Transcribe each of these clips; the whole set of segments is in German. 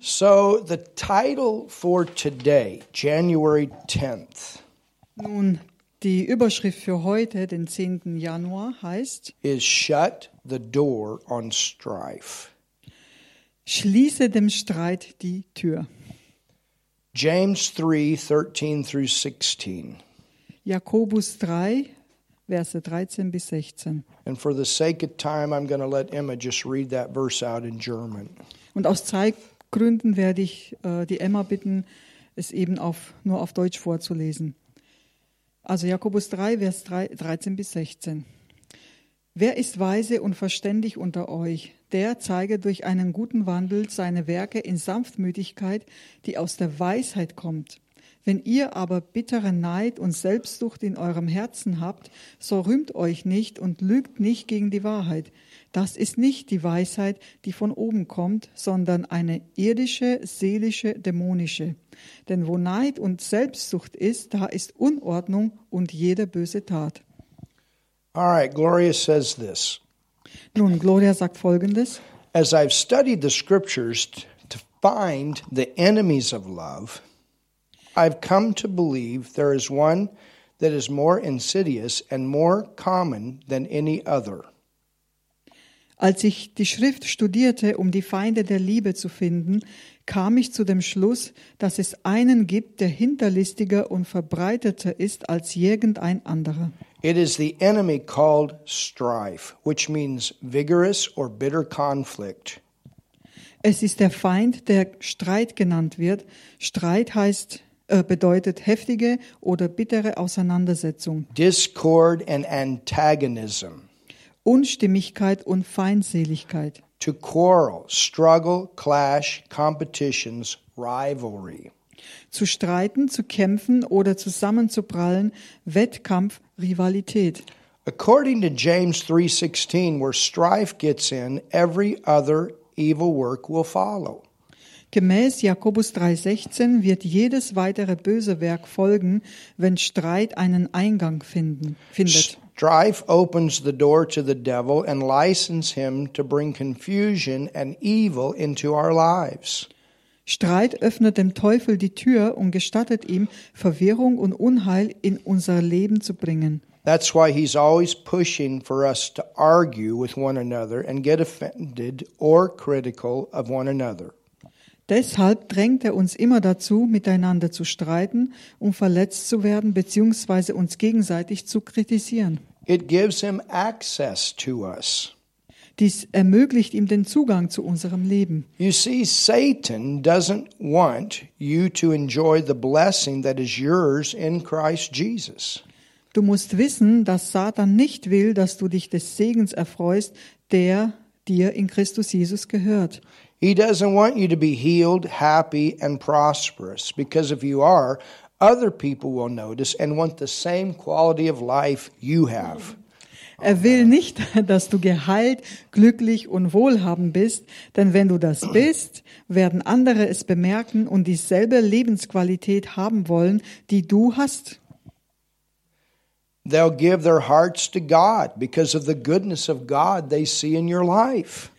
So, the title for today, January 10th, Nun, die Überschrift für heute, den 10. Januar, heißt is Shut the Door on Strife. Schließe dem Streit die Tür. James 3 13 through 16. Jakobus 3, Verse 13 bis 16. And for the sake of time, I'm going to let Emma just read that verse out in German. Und aus Zeitgründen werde ich äh, die Emma bitten, es eben auf, nur auf Deutsch vorzulesen. Also Jakobus 3, Vers 3, 13 bis 16. Wer ist weise und verständig unter euch? Der zeige durch einen guten Wandel seine Werke in Sanftmütigkeit, die aus der Weisheit kommt. Wenn ihr aber bittere Neid und Selbstsucht in eurem Herzen habt, so rühmt euch nicht und lügt nicht gegen die Wahrheit. Das ist nicht die Weisheit, die von oben kommt, sondern eine irdische, seelische, dämonische. Denn wo Neid und Selbstsucht ist, da ist Unordnung und jede böse Tat. All right, Gloria says this Nun, Gloria sagt Folgendes. As I've studied the scriptures to find the enemies of love, I've come to believe there is one that is more insidious and more common than any other. Als ich die Schrift studierte, um die Feinde der Liebe zu finden, kam ich zu dem Schluss, dass es einen gibt, der hinterlistiger und verbreiteter ist als irgendein anderer. It is the enemy called strife, which means vigorous or bitter conflict. Es ist der Feind, der Streit genannt wird. Streit heißt, äh, bedeutet heftige oder bittere Auseinandersetzung, discord and antagonism, Unstimmigkeit und Feindseligkeit. to quarrel, struggle, clash, competitions, rivalry. Zu streiten, zu kämpfen oder zusammenzuprallen, Wettkampf, Rivalität. According to James 3:16, where strife gets in, every other evil work will follow. Gemäß Jakobus 3,16 wird jedes weitere böse Werk folgen, wenn Streit einen Eingang finden, findet. Strife opens the door to the devil and license him to bring confusion and evil into our lives. Streit öffnet dem Teufel die Tür und gestattet ihm, Verwirrung und Unheil in unser Leben zu bringen. That's why he's always pushing for us to argue with one another and get offended or critical of one another. Deshalb drängt er uns immer dazu, miteinander zu streiten, um verletzt zu werden bzw. uns gegenseitig zu kritisieren. It gives him access to us. Dies ermöglicht ihm den Zugang zu unserem Leben. You see, Satan doesn't want you to enjoy the blessing that is yours in Christ Jesus. Du musst wissen, dass Satan nicht will, dass du dich des Segens erfreust, der dir in Christus Jesus gehört. He doesn't want you to be healed, happy, and prosperous, because if you are, other people will notice and want the same quality of life you have. Er will nicht, dass du geheilt, glücklich und wohlhabend bist, denn wenn du das bist, werden andere es bemerken und dieselbe Lebensqualität haben wollen, die du hast. They'll give their hearts to God because of the goodness of God they see in your life.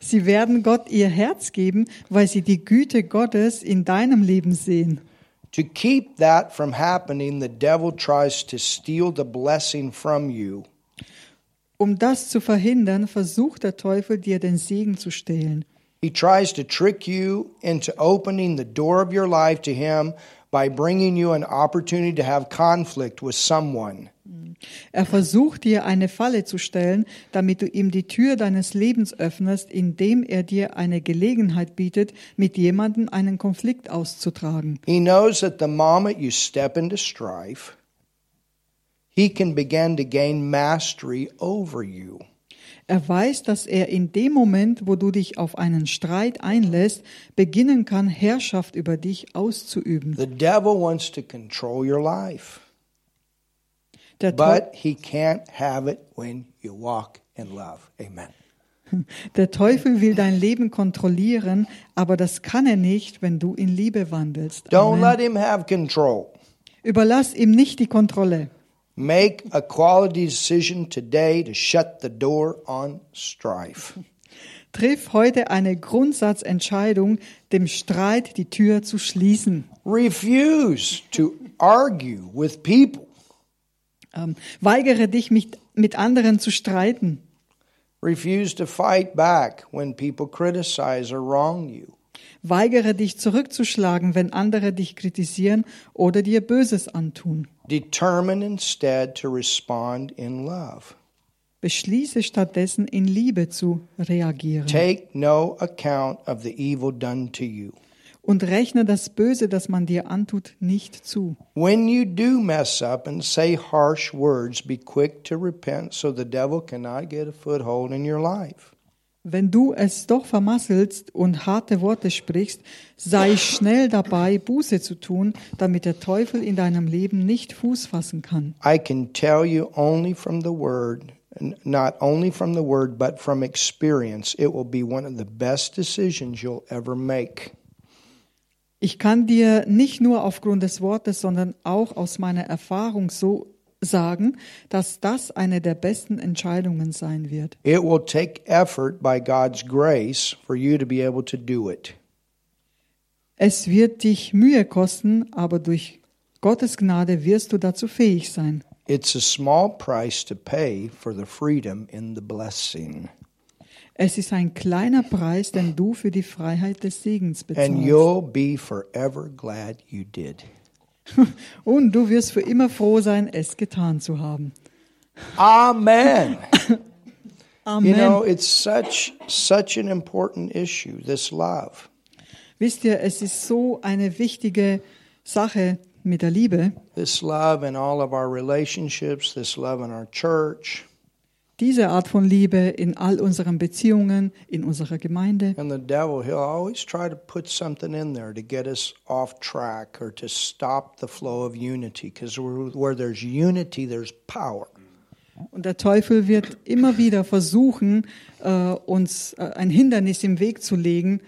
Sie werden Gott ihr Herz geben, weil sie die Güte Gottes in deinem Leben sehen. To keep that from happening, the devil tries to steal the blessing from you. Um das zu verhindern, versucht der Teufel dir den Segen zu stehlen. He tries to trick you into opening the door of your life to him by bringing you an opportunity to have conflict with someone. Er versucht dir eine Falle zu stellen, damit du ihm die Tür deines Lebens öffnest, indem er dir eine Gelegenheit bietet, mit jemandem einen Konflikt auszutragen. He knows that the moment you step into strife, he can begin to gain mastery over you. Er weiß, dass er in dem Moment, wo du dich auf einen Streit einlässt, beginnen kann, Herrschaft über dich auszuüben. The devil wants to control your life, Der, but he can't have it when you walk in love. Amen. der Teufel will dein Leben kontrollieren, aber das kann er nicht, wenn du in Liebe wandelst. Don't Amen. let him have control. Überlass ihm nicht die Kontrolle. Make a quality decision today to shut the door on strife. Triff heute eine Grundsatzentscheidung, dem Streit die Tür zu schließen. Refuse to argue with people. Ähm, weigere dich, mich mit anderen zu streiten. Refuse to fight back when people criticize or wrong you. Weigere dich zurückzuschlagen, wenn andere dich kritisieren oder dir Böses antun. Determine instead to respond in love. Beschließe stattdessen in Liebe zu reagieren. Take no account of the evil done to you. Und rechne das Böse, das man dir antut, nicht zu. When you do mess up and say harsh words, be quick to repent so the devil cannot get a foothold in your life. Wenn du es doch vermasselst und harte Worte sprichst, sei schnell dabei, Buße zu tun, damit der Teufel in deinem Leben nicht Fuß fassen kann. I can tell you only from the word, not only from the word, but from experience, it will be one of the best decisions you'll ever make. Ich kann dir nicht nur aufgrund des Wortes, sondern auch aus meiner Erfahrung so sagen, dass das eine der besten Entscheidungen sein wird. It will take effort by God's grace for you to be able to do it. Es wird dich Mühe kosten, aber durch Gottes Gnade wirst du dazu fähig sein. It's a small price to pay for the freedom in the blessing. Es ist ein kleiner Preis, den du für die Freiheit des Segens And bezahlst. you'll be forever glad you did. Und du wirst für immer froh sein, es getan zu haben. Amen. Amen. You know, it's such such an important issue, this love. Wisst ihr, es ist so eine wichtige Sache mit der Liebe. This love in all of our relationships, this love in our church. Diese Art von Liebe in all unseren Beziehungen, in unserer Gemeinde. And the devil, he'll always try to put something in there to get us off track or to stop the flow of unity. Because where there's unity, there's power. Und der Teufel wird immer wieder versuchen, äh, uns äh, ein Hindernis im Weg zu legen,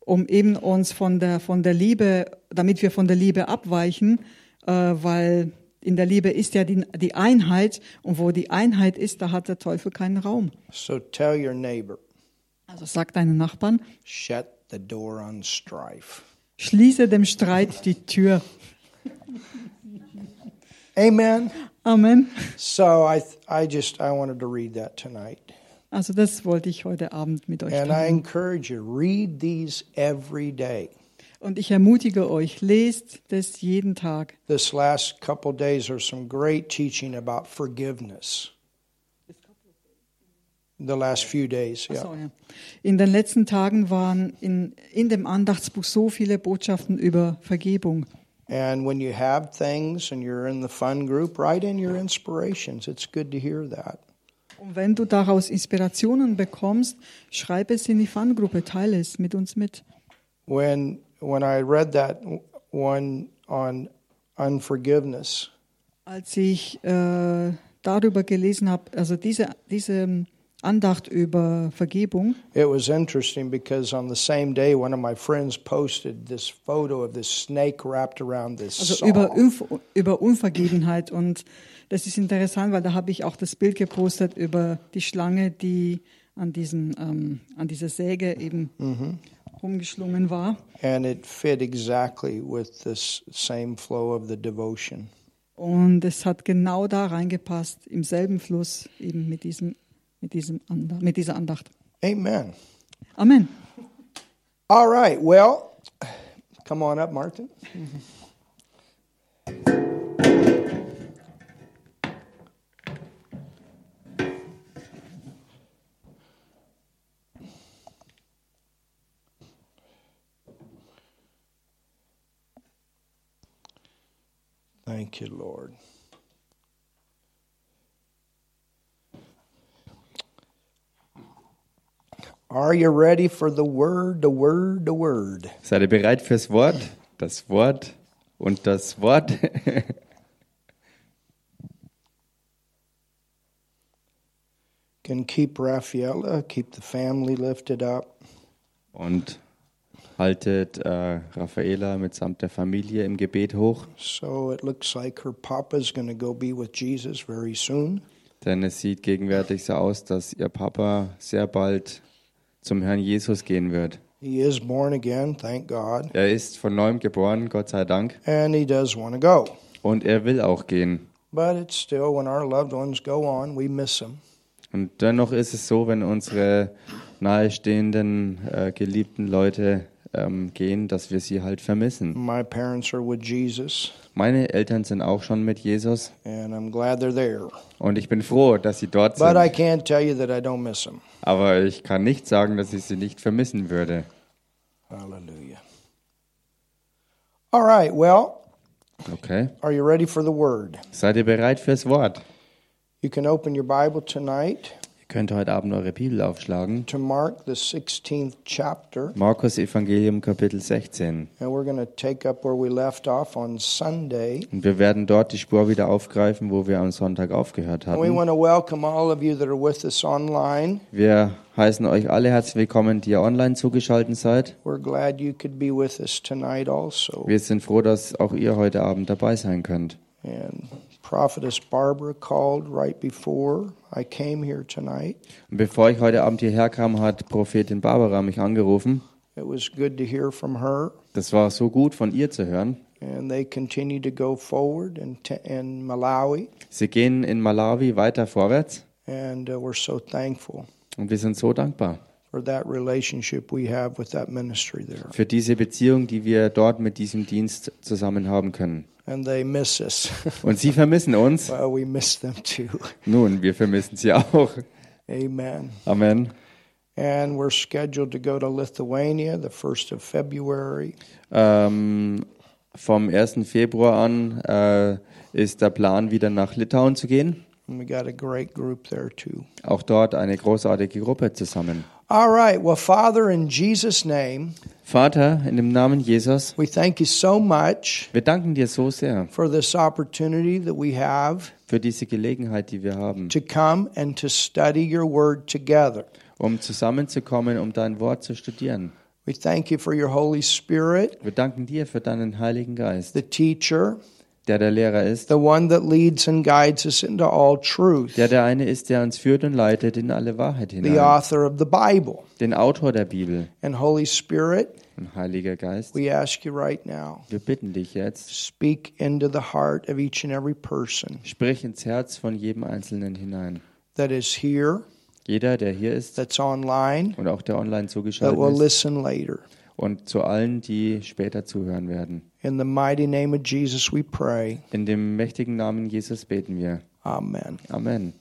um eben uns von der, von der Liebe, damit wir von der Liebe abweichen, äh, weil in der Liebe ist ja die, die Einheit und wo die Einheit ist, da hat der Teufel keinen Raum. So tell your neighbor, Also sag deinen Nachbarn, shut the door on strife. schließe dem Streit die Tür. Amen. Amen. So I, I just, I wanted to read that tonight. Also das wollte ich heute Abend mit euch And I teilen. encourage you, read these every day. Und ich ermutige euch, lest das jeden Tag. This last couple days, there's some great teaching about forgiveness. The last few days, yeah. So, ja. In den letzten Tagen waren in, in dem Andachtsbuch so viele Botschaften über Vergebung. And when you have things and you're in the fun group, write in your inspirations. It's good to hear that. Und wenn du daraus Inspirationen bekommst, schreib es in die Fangruppe, teile es mit uns mit. When when I read that one on unforgiveness, Als ich äh, darüber gelesen habe, also diese, diese Andacht über Vergebung, it was interesting because on the same day, one of my friends posted this photo of this snake wrapped around this also saw. über, über Unvergebenheit. Und das ist interessant, weil da habe ich auch das Bild gepostet über die Schlange, die an, diesen, ähm, an dieser Säge eben rumgeschlungen war. And it fit exactly with this same flow of the devotion. Und es hat genau da reingepasst, im selben Fluss, eben mit, diesem, mit, diesem Andacht, mit dieser Andacht. Amen. Amen. All right. Well, come on up, Martin. Thank you, Lord. Are you ready for the word, the word, the word? Seid ihr bereit fürs Wort? Das Wort und das Wort. Can keep Rafaela, keep the family lifted up. Und haltet äh, Raffaela mitsamt der Familie im Gebet hoch, So it looks like her papa's going to go be with Jesus very soon. denn es sieht gegenwärtig so aus, dass ihr Papa sehr bald zum Herrn Jesus gehen wird. He is born again, thank God, Er ist von neuem geboren, Gott sei Dank, and he does want to go. und er will auch gehen. But it's still, when our loved ones go on, we miss them. Und dennoch ist es so, wenn unsere nahestehenden, äh, geliebten Leute ähm, gehen, dass wir sie halt vermissen. My parents are with Jesus, Meine Eltern sind auch schon mit Jesus and I'm glad they're there. und ich bin froh, dass sie dort But I sind. can't tell you that I don't miss them. Aber ich kann nicht sagen, dass ich sie nicht vermissen würde. Hallelujah. All right, well, Okay. are you ready for the word? Seid ihr bereit fürs Wort? You can open your Bible tonight könnt heute Abend eure Bibel aufschlagen. to Mark, the 16th chapter, Markus Evangelium Kapitel 16. and we're going to take up where we left off on Sunday. Und wir werden dort die Spur wieder aufgreifen, wo wir am Sonntag aufgehört And we want to welcome all of you that are with us online. Wir heißen euch alle herzlich willkommen, die ihr online zugeschaltet seid. We're glad you could be with us tonight also. Wir sind froh, dass auch ihr heute Abend dabei sein könnt. And Prophetess Barbara called right before I came here tonight. Bevor ich heute Abend hierher kam, hat Prophetin Barbara mich angerufen. It was good to hear from her. Das war so gut von ihr zu hören. And they continue to go forward in, in Malawi. Sie gehen in Malawi weiter vorwärts And uh, we're so thankful und wir sind so dankbar for that relationship we have with that ministry there. für diese Beziehung, die wir dort mit diesem Dienst zusammen haben können. And they miss us. Und sie vermissen uns. well, we miss them too. Nun, wir vermissen sie auch. Amen. Amen. And we're scheduled to go to Lithuania the 1st of February. Ähm, vom 1. Februar an äh, ist der Plan, wieder nach Litauen zu gehen. And we got a great group there too. Auch dort eine großartige Gruppe zusammen. All right. Well, Father, in Jesus' name, Vater, in dem Namen Jesus, we thank you so much wir danken dir so sehr for this opportunity that we have für diese Gelegenheit, die wir haben, to come and to study your word together. um zusammenzukommen, um dein Wort zu studieren. We thank you for your Holy Spirit, Wir danken dir für deinen Heiligen Geist, the teacher, der der Lehrer ist, the one that leads and guides us into all truth, der der eine ist, der uns führt und leitet in alle Wahrheit the hinein, author of the Bible. den Autor der Bibel. And Holy Spirit, Und Heiliger Geist, we ask you right now, wir bitten dich jetzt, speak into the heart of each and every person sprich ins Herz von jedem Einzelnen hinein. that is here, Jeder, der hier ist that's online, und auch der online that zugeschaltet will ist listen later. und zu allen, die später zuhören werden. In the mighty name of Jesus, we pray. In dem mächtigen Namen Jesus beten wir. Amen. Amen.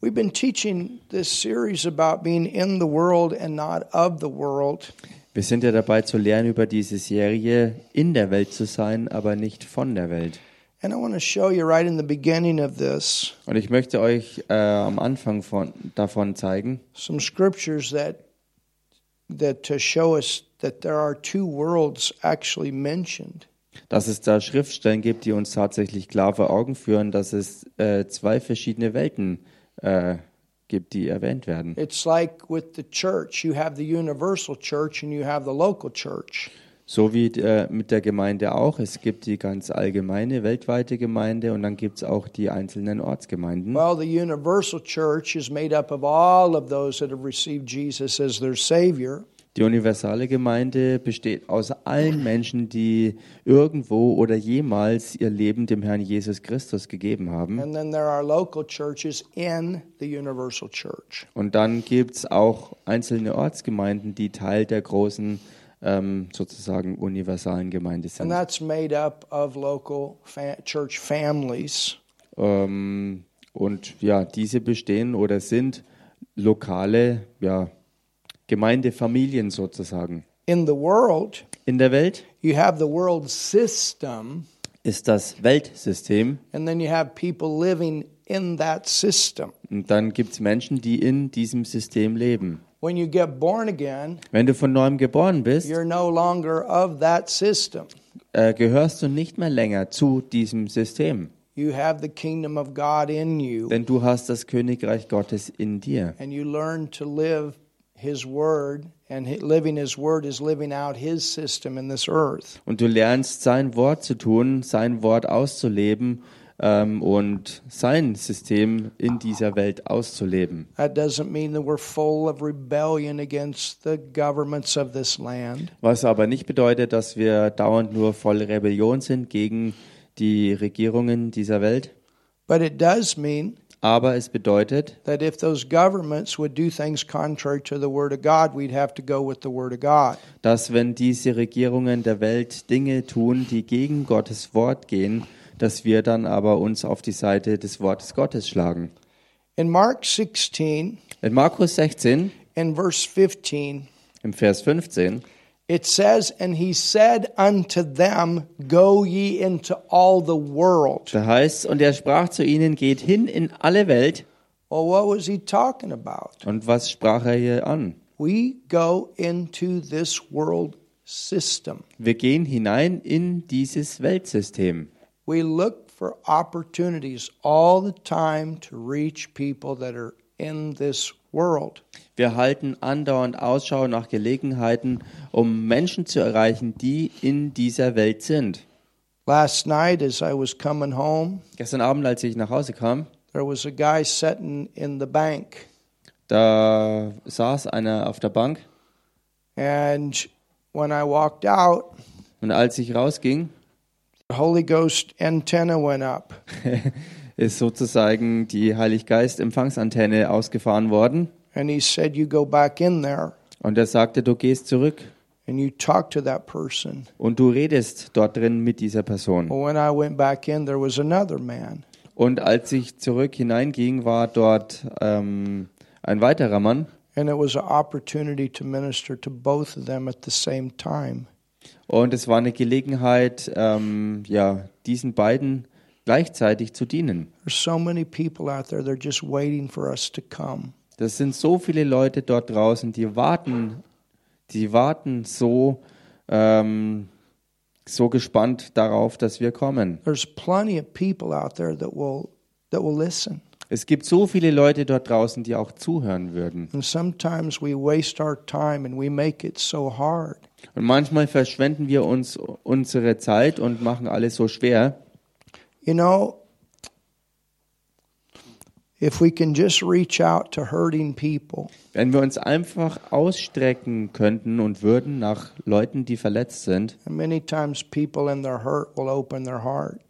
We've been teaching this series about being in the world and not of the world. Wir sind ja dabei zu lernen über diese Serie, in der Welt zu sein, aber nicht von der Welt. And I want to show you right in the beginning of this Und ich möchte euch äh, am Anfang von, davon zeigen, some scriptures that that to show us that there are two worlds actually mentioned. dass es da Schriftstellen gibt, die uns tatsächlich klar vor Augen führen, dass es äh, zwei verschiedene Welten äh, gibt, die erwähnt werden. It's like with the church, you have the universal church and you have the local church. So wie äh, mit der Gemeinde auch. Es gibt die ganz allgemeine, weltweite Gemeinde und dann gibt es auch die einzelnen Ortsgemeinden. Well, the universal church is made up of all of those that have received Jesus as their savior. Die universale Gemeinde besteht aus allen Menschen, die irgendwo oder jemals ihr Leben dem Herrn Jesus Christus gegeben haben. Und dann gibt es auch einzelne Ortsgemeinden, die Teil der großen ähm, sozusagen universalen Gemeinde And sind. that's made up of local fa- church families. Ähm, und ja, diese bestehen oder sind lokale ja, Gemeindefamilien sozusagen. In the world, In der Welt you have the world system, ist das Weltsystem and then you have people living in that system. und dann gibt es Menschen, die in diesem System leben. When you get born again, Wenn du von neuem geboren bist, you're no longer of that system. äh, gehörst du nicht mehr länger zu diesem System, You have the kingdom of God in you, denn du hast das Königreich Gottes in dir. and you learn to live His word, and living His word is living out His system in this earth. Und du lernst sein Wort zu tun, sein Wort auszuleben ähm, und sein System in dieser Welt auszuleben. That doesn't mean that we're full of rebellion against the governments of this land. Was aber nicht bedeutet, dass wir dauernd nur voll Rebellion sind gegen die Regierungen dieser Welt. But it does mean Aber es bedeutet, that if those governments would do things contrary to the Word of God, we'd have to go with the Word of God. dass wenn diese Regierungen der Welt Dinge tun, die gegen Gottes Wort gehen, dass wir dann aber uns auf die Seite des Wortes Gottes schlagen. In Mark 16, In Markus 16, in verse 15, im Vers 15, it says, And he said unto them, Go ye into all the world. da heißt und er sprach zu ihnen, geht hin in alle Welt. Well, what was he talking about? Und was sprach er hier an? We go into this world system. Wir gehen hinein in dieses Weltsystem. We look for opportunities all the time to reach people that are in this world. Wir halten andauernd Ausschau nach Gelegenheiten, um Menschen zu erreichen, die in dieser Welt sind. Last night, as I was coming home, Gestern Abend, als ich nach Hause kam, there was a guy sitting in the bank, da saß einer auf der Bank and when I walked out, und als ich rausging, the Holy Ghost antenna went up. ist sozusagen die Heiliggeist-Empfangsantenne ausgefahren worden And he said, You go back in there und er sagte, du gehst zurück and you talk to that person. und du redest dort drin mit dieser Person. When I went back in, there was another man. Und als ich zurück hineinging, war dort ähm, ein weiterer Mann And it was an opportunity to minister to both of them at the same time. Und es war eine Gelegenheit, ähm, ja, diesen beiden gleichzeitig zu dienen. So many people out there, they're just waiting for us to come. Das sind so viele Leute dort draußen, die warten, die warten so, ähm, so gespannt darauf, dass wir kommen. There's plenty of people out there that will that will listen. Es gibt so viele Leute dort draußen, die auch zuhören würden. And sometimes we waste our time and we make it so hard. Und manchmal verschwenden wir uns unsere Zeit und machen alles so schwer. You know, if we can just reach out to hurting people, Wenn wir uns einfach ausstrecken könnten und würden nach Leuten, die verletzt sind. and many times people in their hurt will open their heart.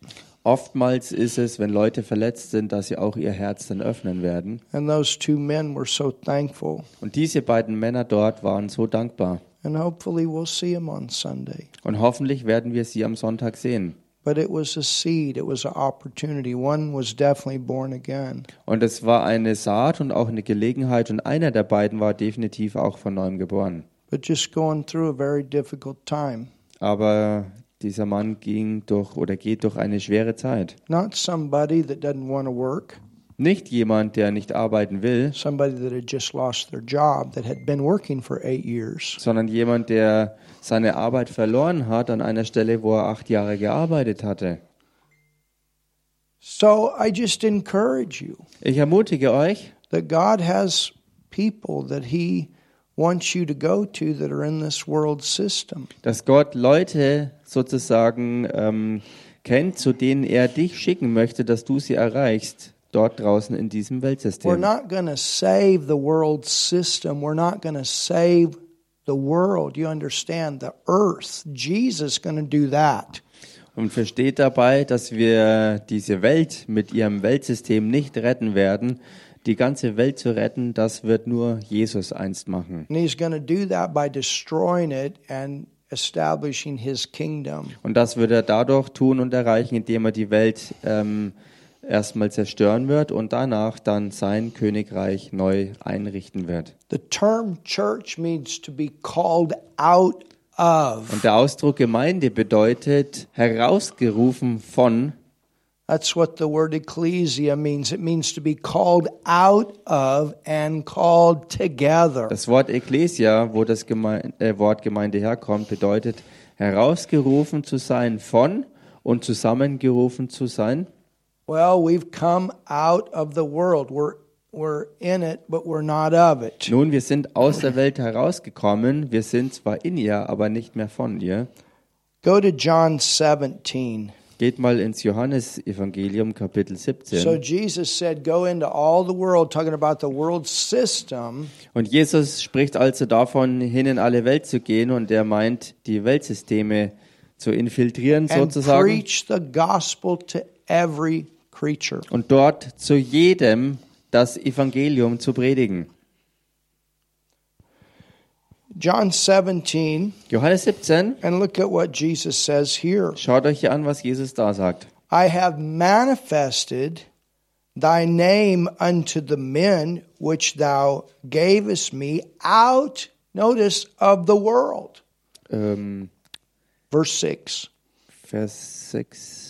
Oftmals ist es, wenn Leute verletzt sind, dass sie auch ihr Herz dann öffnen werden. And those two men were so thankful. Und diese beiden Männer dort waren so dankbar. And hopefully we'll see them on Sunday. Und hoffentlich werden wir sie am Sonntag sehen. But it was a seed, it was an opportunity. One was definitely born again. Und es war eine Saat und auch eine Gelegenheit und einer der beiden war definitiv auch von neuem geboren. but just going through a very difficult time. Aber dieser Mann ging durch oder geht durch eine schwere Zeit. Not somebody that doesn't want to work, Nicht jemand, der nicht arbeiten will, somebody that had just lost their job, that had been working for eight years. sondern jemand, der seine Arbeit verloren hat an einer Stelle, wo er acht Jahre gearbeitet hatte. So I just encourage you Ich ermutige euch, that God has people that He wants you to go to that are in this world system. dass Gott Leute sozusagen ähm, kennt, zu denen er dich schicken möchte, dass du sie erreichst, dort draußen in diesem We're Weltsystem. not going to save the world system. We're not going to save the world. You understand? The earth. Jesus going to do that. Und versteht dabei, dass wir diese Welt mit ihrem Weltsystem nicht retten werden. Die ganze Welt zu retten, das wird nur Jesus einst machen. And he's going to do that by destroying it and establishing his kingdom. Und das wird er dadurch tun und erreichen, indem er die Welt ähm, erstmal zerstören wird und danach dann sein Königreich neu einrichten wird. The term church means to be called out of. Und der Ausdruck Gemeinde bedeutet herausgerufen von. That's what the word ecclesia means. It means to be called out of and called together. Das Wort Ekklesia, wo das Geme äh, Wort Gemeinde herkommt, bedeutet herausgerufen zu sein von und zusammengerufen zu sein. Well, we've come out of the world. We're we're in it, but we're not of it. Nun, wir sind aus der Welt herausgekommen. Wir sind zwar in ihr, aber nicht mehr von ihr. Go to John 17. Geht mal ins Johannesevangelium Kapitel 17. So Jesus said, Go into all the world, talking about the world system, Und Jesus spricht also davon, hin in alle Welt zu gehen und er meint, die Weltsysteme zu infiltrieren and sozusagen preach the gospel to every creature. und dort zu jedem das Evangelium zu predigen. John 17, Johannes 17, and look at what Jesus says here. schaut euch hier an, was Jesus da sagt. I have manifested thy name unto the men which thou gavest me out, notice, of the world. Ähm, Verse 6. Vers 6.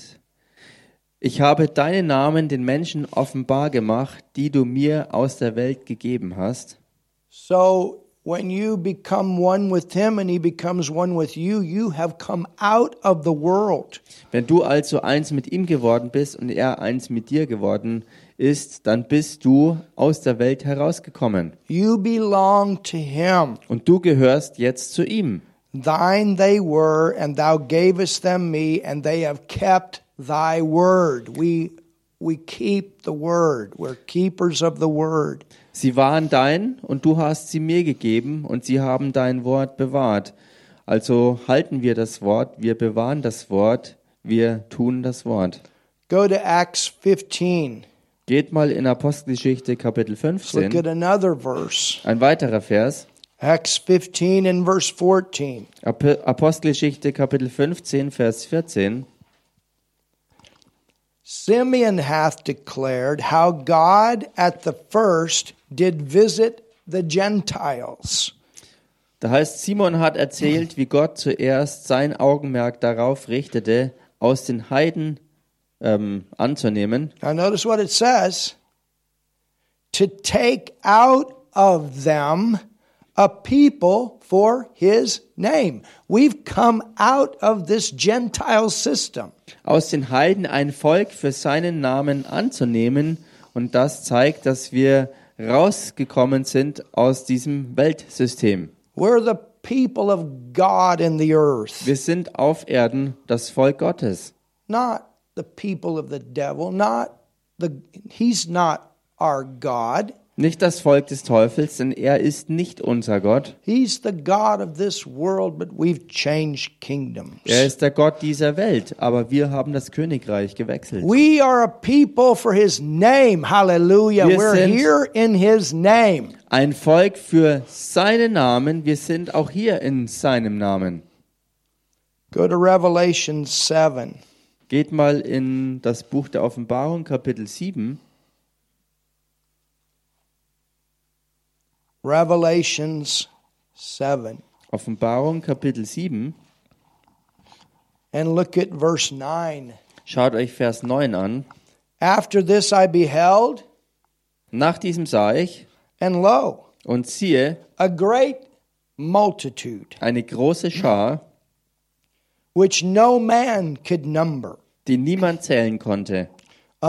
Ich habe deinen Namen den Menschen offenbar gemacht, die du mir aus der Welt gegeben hast. So when you become one with him and he becomes one with you, you have come out of the world. Wenn du also eins mit ihm geworden bist und er eins mit dir geworden ist, dann bist du aus der Welt herausgekommen. You belong to him. Und du gehörst jetzt zu ihm. Thine they were, and thou gavest them me, and they have kept thy word. We we keep the word. We're keepers of the word. Sie waren dein und du hast sie mir gegeben und sie haben dein Wort bewahrt. Also halten wir das Wort, wir bewahren das Wort, wir tun das Wort. Go to Acts 15. Geht mal in Apostelgeschichte Kapitel Let's look 15. at another verse. Ein weiterer Vers. Acts 15 and verse 14. Ap- Apostelgeschichte Kapitel 15, Vers 14. Simeon hath declared how God at the first did visit the Gentiles. Da heißt, Simon hat erzählt, wie Gott zuerst sein Augenmerk darauf richtete, aus den Heiden ähm, anzunehmen. Now, notice what it says to take out of them a people for his name. We've come out of this Gentile system. Aus den Heiden ein Volk für seinen Namen anzunehmen. Und das zeigt, dass wir rausgekommen sind aus diesem Weltsystem. We're the people of God in the earth, Wir sind auf Erden das Volk Gottes. not the people of the devil, not the he's not our God. Nicht das Volk des Teufels, denn er ist nicht unser Gott. He's the God of this world, but we've changed kingdoms. Er ist der Gott dieser Welt, aber wir haben das Königreich gewechselt. We are a people for his name. Hallelujah. Wir We're sind- here in his name. Ein Volk für seinen Namen, wir sind auch hier in seinem Namen. Go to Revelation 7. Geht mal in das Buch der Offenbarung, Kapitel 7. Revelations 7. Offenbarung, Kapitel 7. And look at verse 9. Schaut euch Vers 9 an. After this I beheld, Nach diesem sah ich and lo, und siehe a great multitude, eine große Schar, which no man could number, die niemand zählen konnte,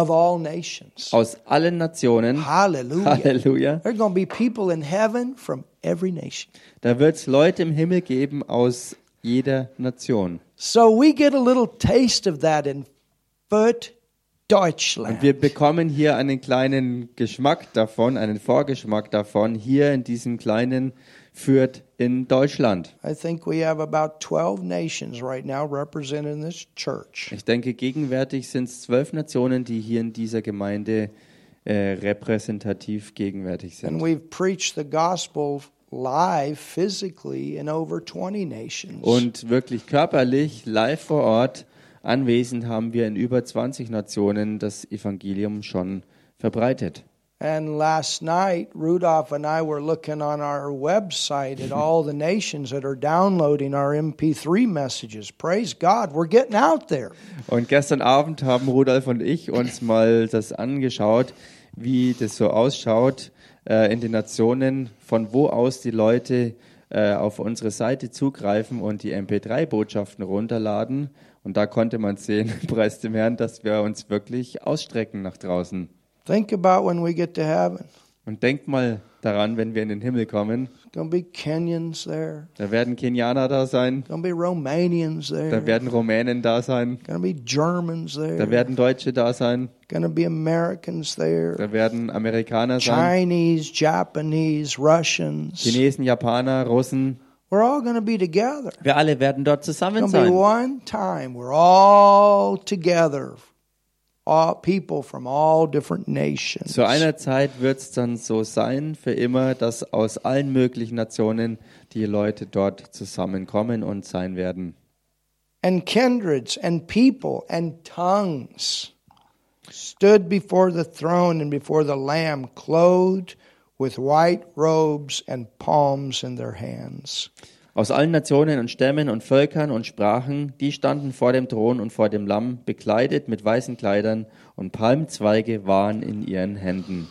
of all nations. aus allen Nationen. Hallelujah. Halleluja. There are going to be people in heaven from every nation. Da wird es Leute im Himmel geben aus jeder Nation. So we get a little taste of that in Fürth, Und Deutschland. wir bekommen hier einen kleinen Geschmack davon, einen Vorgeschmack davon, hier in diesem kleinen Fürth in Deutschland. I think we have about 12 nations right now represented in this church. Ich denke, gegenwärtig sind es zwölf Nationen, die hier in dieser Gemeinde äh, repräsentativ gegenwärtig And sind. we've preached the gospel live, physically, in over 20 nations. Und wirklich körperlich, live vor Ort, anwesend haben wir in über 20 Nationen das Evangelium schon verbreitet. And last night, Rudolph and I were looking on our website at all the nations that are downloading our MP3 messages. Praise God, we're getting out there. Und gestern Abend haben Rudolf und ich uns mal das angeschaut, wie das so ausschaut äh, in den Nationen, von wo aus die Leute äh, auf unsere Seite zugreifen und die MP3-Botschaften runterladen. Und da konnte man sehen, preis dem Herrn, dass wir uns wirklich ausstrecken nach draußen. Think about when we get to heaven. Und denkt mal daran, wenn wir in den Himmel kommen. Gonna be Kenyans there. Da werden Kenianer da sein, Gonna be Romanians there. da werden Rumänen da sein, Gonna be Germans there. da werden Deutsche da sein, Gonna be Americans there. da werden Amerikaner sein, Chinese, Japanese, Russians. Chinesen, Japaner, Russen. We're all gonna be together. Wir alle werden dort zusammen It's gonna be sein. one time. We're all together. Zu einer Zeit wird es dann so sein, für immer, dass aus allen möglichen Nationen die Leute dort zusammenkommen und sein werden. and kindreds and people and tongues stood before the throne and before the Lamb, clothed with white robes and palms in their hands. Aus allen Nationen und Stämmen und Völkern und Sprachen, die standen vor dem Thron und vor dem Lamm, bekleidet mit weißen Kleidern und Palmzweige waren in ihren Händen.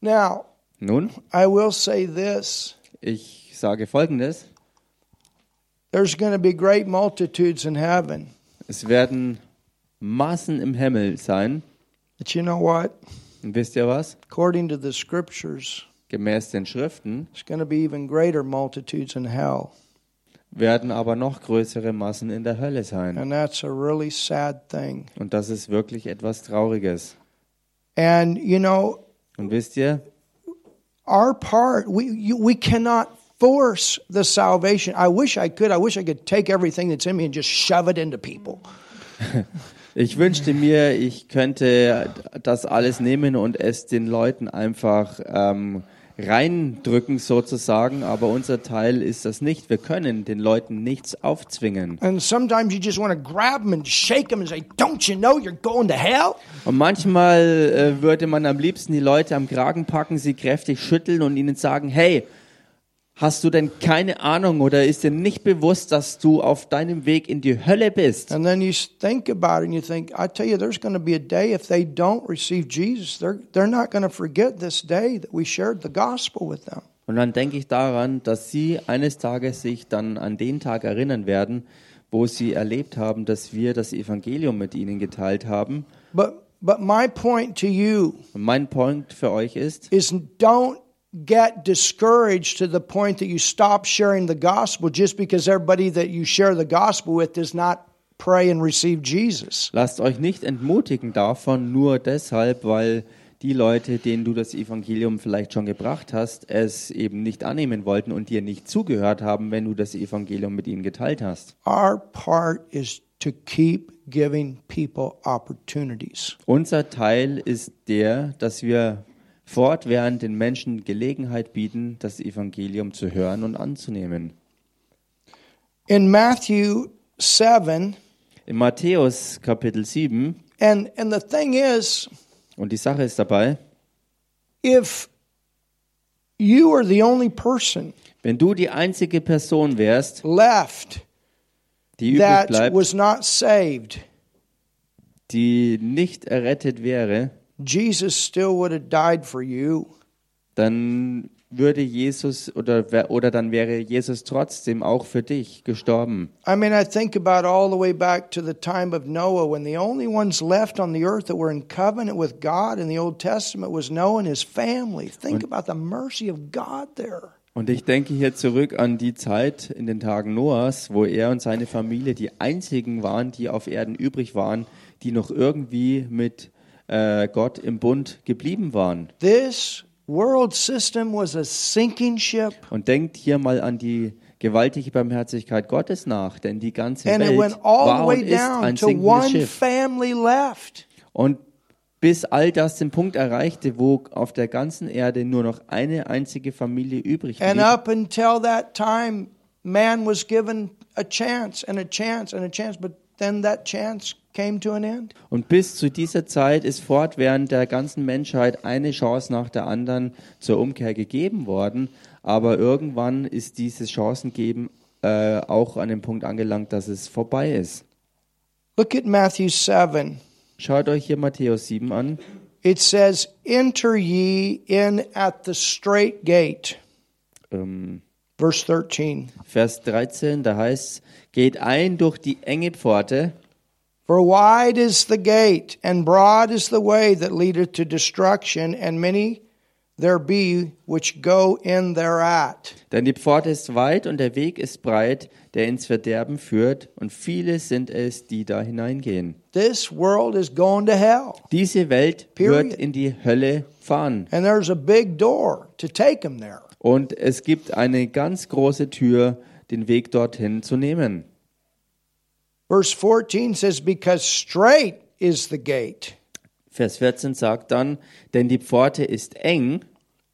Now, Nun, I will say this ich sage Folgendes. there's going to be great multitudes in heaven. Es werden Massen im Himmel sein. But you know what? Und wisst ihr was? According to the scriptures, Gemäß den Schriften there's going to be even greater multitudes in hell. Werden aber noch größere Massen in der Hölle sein. And that's a really sad thing. Und das ist wirklich etwas Trauriges. And, you know, Und wisst ihr, our part we you, we cannot force the salvation i wish i could i wish i could take everything that's in me and just shove it into people ich wünschte mir, ich könnte das alles nehmen und es den Leuten einfach ähm, reindrücken sozusagen, aber unser Teil ist das nicht. Wir können den Leuten nichts aufzwingen. Und manchmal äh, würde man am liebsten die Leute am Kragen packen, sie kräftig schütteln und ihnen sagen, hey, hast du denn keine Ahnung oder ist dir nicht bewusst, dass du auf deinem Weg in die Hölle bist? and then you think about it and you think i tell you there's going to be a day if they don't receive jesus they're they're not going to forget this day that we shared the gospel with them Und dann denke ich daran, dass sie eines Tages sich dann an den Tag erinnern werden, wo sie erlebt haben, dass wir das Evangelium mit ihnen geteilt haben. but but my point to you Und mein Point für euch ist, is don't get discouraged to the point that you stop sharing the gospel just because everybody that you share the gospel with does not pray and receive Jesus. lasst euch nicht entmutigen davon, nur deshalb, weil die Leute, denen du das Evangelium vielleicht schon gebracht hast, es eben nicht annehmen wollten und dir nicht zugehört haben, wenn du das Evangelium mit ihnen geteilt hast. Our part is to keep giving people opportunities. Unser Teil ist der, dass wir fortwährend den Menschen Gelegenheit bieten, das Evangelium zu hören und anzunehmen. In Matthew 7, In Matthäus Kapitel 7, and, and the thing is, und die Sache ist dabei, if you are the only person wenn du die einzige Person wärst, left die übrig that bleibt, was not saved, die nicht errettet wäre, Jesus still would have died for you. dann würde Jesus oder, oder dann wäre Jesus trotzdem auch für dich gestorben. I mean, I think about all the way back to the time of Noah when the only ones left on the earth that were in covenant with God in the Old Testament was Noah and his family. Think about the mercy of God there. Und ich denke hier zurück an die Zeit in den Tagen Noahs, wo er und seine Familie die einzigen waren, die auf Erden übrig waren, die noch irgendwie mit äh, Gott im Bund geblieben waren. This world system was a sinking ship, Und denkt hier mal an die gewaltige Barmherzigkeit Gottes nach, denn die ganze and it Welt went all war und ist ein to sinkendes one Schiff. family left. Und bis all das den Punkt erreichte, wo auf der ganzen Erde nur noch eine einzige Familie übrig And blieb. up until that time, man was given a chance and a chance and a chance, but then that chance came to an end. Und bis zu dieser Zeit ist fortwährend der ganzen Menschheit eine Chance nach der anderen zur Umkehr gegeben worden. Aber irgendwann ist dieses Chancengeben äh, auch an dem Punkt angelangt, dass es vorbei ist. Look at Matthew 7. Schaut euch hier Matthäus 7 an. It says, Enter ye in at the straight gate. Ähm, Verse 13. Vers 13, da heißt geht ein durch die enge Pforte, For wide is the gate, and broad is the way that leadeth to destruction, and many there be which go in thereat. Denn die Pforte ist weit und der Weg ist breit, der ins Verderben führt, und viele sind es, die da hineingehen. This world is going to hell, Diese Welt Period. wird in die Hölle fahren. and there's a big door to take them there. Und es gibt eine ganz große Tür, den Weg dorthin zu nehmen. Verse 14 says, Because straight is the gate, Vers 14 sagt dann, denn die Pforte ist eng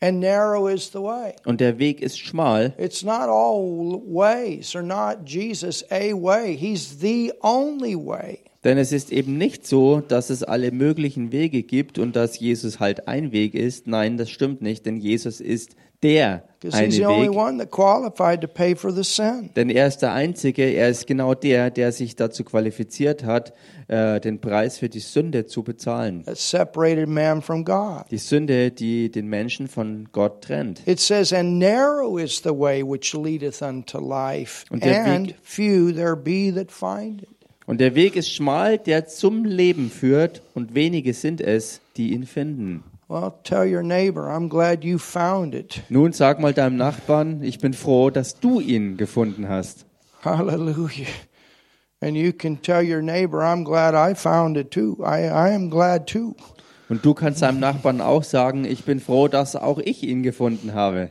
and narrow is the way. und der Weg ist schmal. It's not all ways or not Jesus a way. He's the only way. Denn es ist eben nicht so, dass es alle möglichen Wege gibt und dass Jesus halt ein Weg ist. Nein, das stimmt nicht, denn Jesus ist der Because eine he's the only Weg. one that qualified to pay for the sin. Denn er ist der Einzige, er ist genau der, der sich dazu qualifiziert hat, äh, den Preis für die Sünde zu bezahlen. That separated man from God. Die Sünde, die den Menschen von Gott trennt. It says, And narrow is the way which leadeth unto life, Und der and Weg- few there be that find it. Und der Weg ist schmal, der zum Leben führt, und wenige sind es, die ihn finden. Well, tell your neighbor, I'm glad you found it. Nun sag mal deinem Nachbarn, ich bin froh, dass du ihn gefunden hast. Hallelujah. And you can tell your neighbor, I'm glad I found it too. I, I am glad too. Und du kannst deinem Nachbarn auch sagen, ich bin froh, dass auch ich ihn gefunden habe.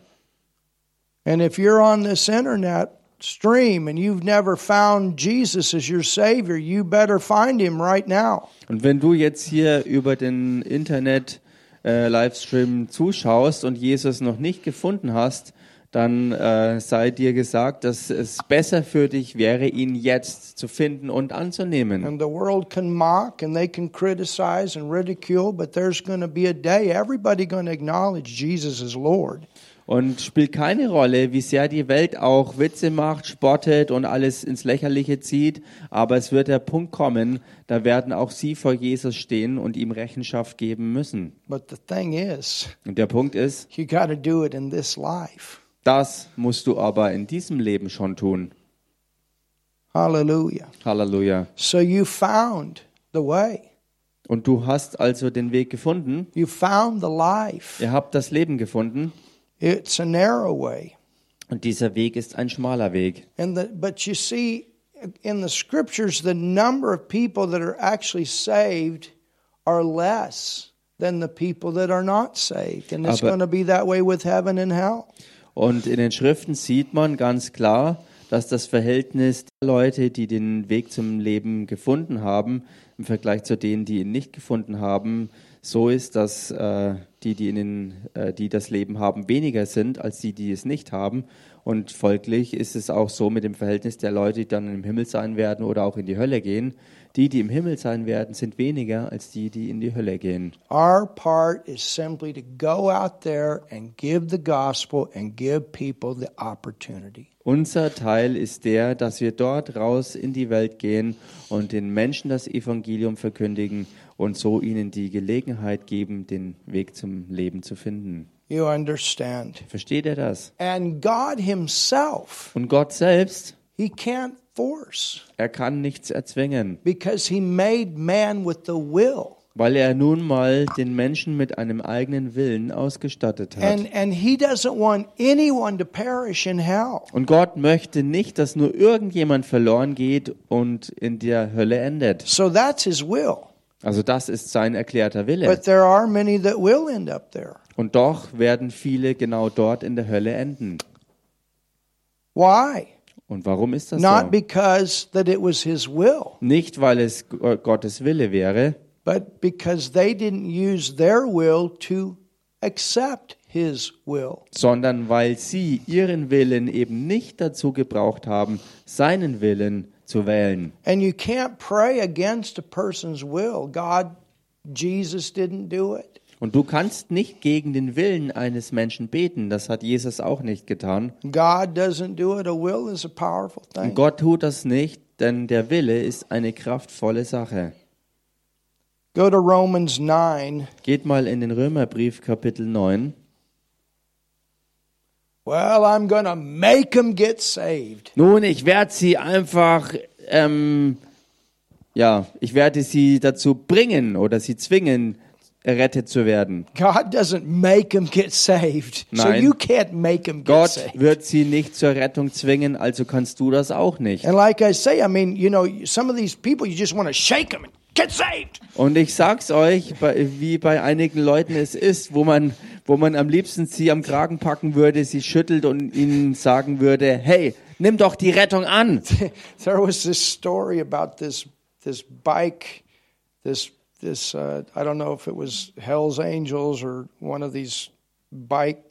And if you're on this internet stream and you've never found Jesus as your Savior, you better find Him right now. Und wenn du jetzt hier über den Internet äh, Livestream zuschaust und Jesus noch nicht gefunden hast, dann äh, sei dir gesagt, dass es besser für dich wäre, ihn jetzt zu finden und anzunehmen. And the world can mock and they can criticize and ridicule, but there's going to be a day everybody going to acknowledge Jesus as Lord. Und spielt keine Rolle, wie sehr die Welt auch Witze macht, spottet und alles ins Lächerliche zieht. Aber es wird der Punkt kommen, da werden auch sie vor Jesus stehen und ihm Rechenschaft geben müssen. But the thing is, Und der Punkt ist, you got to do it in this life. das musst du aber in diesem Leben schon tun. Hallelujah. Halleluja. So you found the way. Und du hast also den Weg gefunden. You found the life. Ihr habt das Leben gefunden. It's a narrow way. Und dieser Weg ist ein schmaler Weg. And the, but you see in the scriptures the number of people that are actually saved are less than the people that are not saved. And it's Aber- going to be that way with heaven and hell. Und in den Schriften sieht man ganz klar, dass das Verhältnis der Leute, die den Weg zum Leben gefunden haben, im Vergleich zu denen, die ihn nicht gefunden haben, so ist, dass äh, die, die, in den, äh, die das Leben haben, weniger sind als die, die es nicht haben. Und folglich ist es auch so mit dem Verhältnis der Leute, die dann im Himmel sein werden oder auch in die Hölle gehen. Die, die im Himmel sein werden, sind weniger als die, die in die Hölle gehen. Our part is simply to go out there and give the gospel and give people the opportunity. Unser Teil ist der, dass wir dort raus in die Welt gehen und den Menschen das Evangelium verkündigen und so ihnen die Gelegenheit geben, den Weg zum Leben zu finden. You understand? Versteht ihr das? And God Himself, Und Gott selbst, He can't force er kann nichts erzwingen, because He made man with the will. weil er nun mal den Menschen mit einem eigenen Willen ausgestattet hat. And, and He doesn't want anyone to perish in hell. Und Gott möchte nicht, dass nur irgendjemand verloren geht und in der Hölle endet. So that's His will. Also das ist sein erklärter Wille. But there are many that will end up there. Und doch werden viele genau dort in der Hölle enden. Why? Und warum ist das Not so? because that it was His will, Nicht, weil es G- Gottes Wille wäre, but because they didn't use their will to accept His will. sondern weil sie ihren Willen eben nicht dazu gebraucht haben, seinen Willen zu wählen. And you can't pray against a person's will. God, Jesus didn't do it. Und du kannst nicht gegen den Willen eines Menschen beten. Das hat Jesus auch nicht getan. God doesn't do it. A will is a powerful Und thing. Gott tut das nicht, denn der Wille ist eine kraftvolle Sache. Go to Romans 9. Geht mal in den Römerbrief Kapitel 9. Well, I'm to make them get saved. Nun, ich werde sie einfach, ähm, ja, ich werde sie dazu bringen oder sie zwingen, errettet zu werden. God doesn't make them get saved. So Nein. you can't make them get Gott saved. wird sie nicht zur Rettung zwingen, also kannst du das auch nicht. And like I say, I mean, you know, some of these people, you just want to shake them and get saved. Und ich sag's euch, wie bei einigen Leuten es ist, wo man, wo man am liebsten sie am Kragen packen würde, sie schüttelt und ihnen sagen würde, hey, nimm doch die Rettung an. there was this story about this this bike, this this uh, I don't know if it was Hell's Angels or one of these bike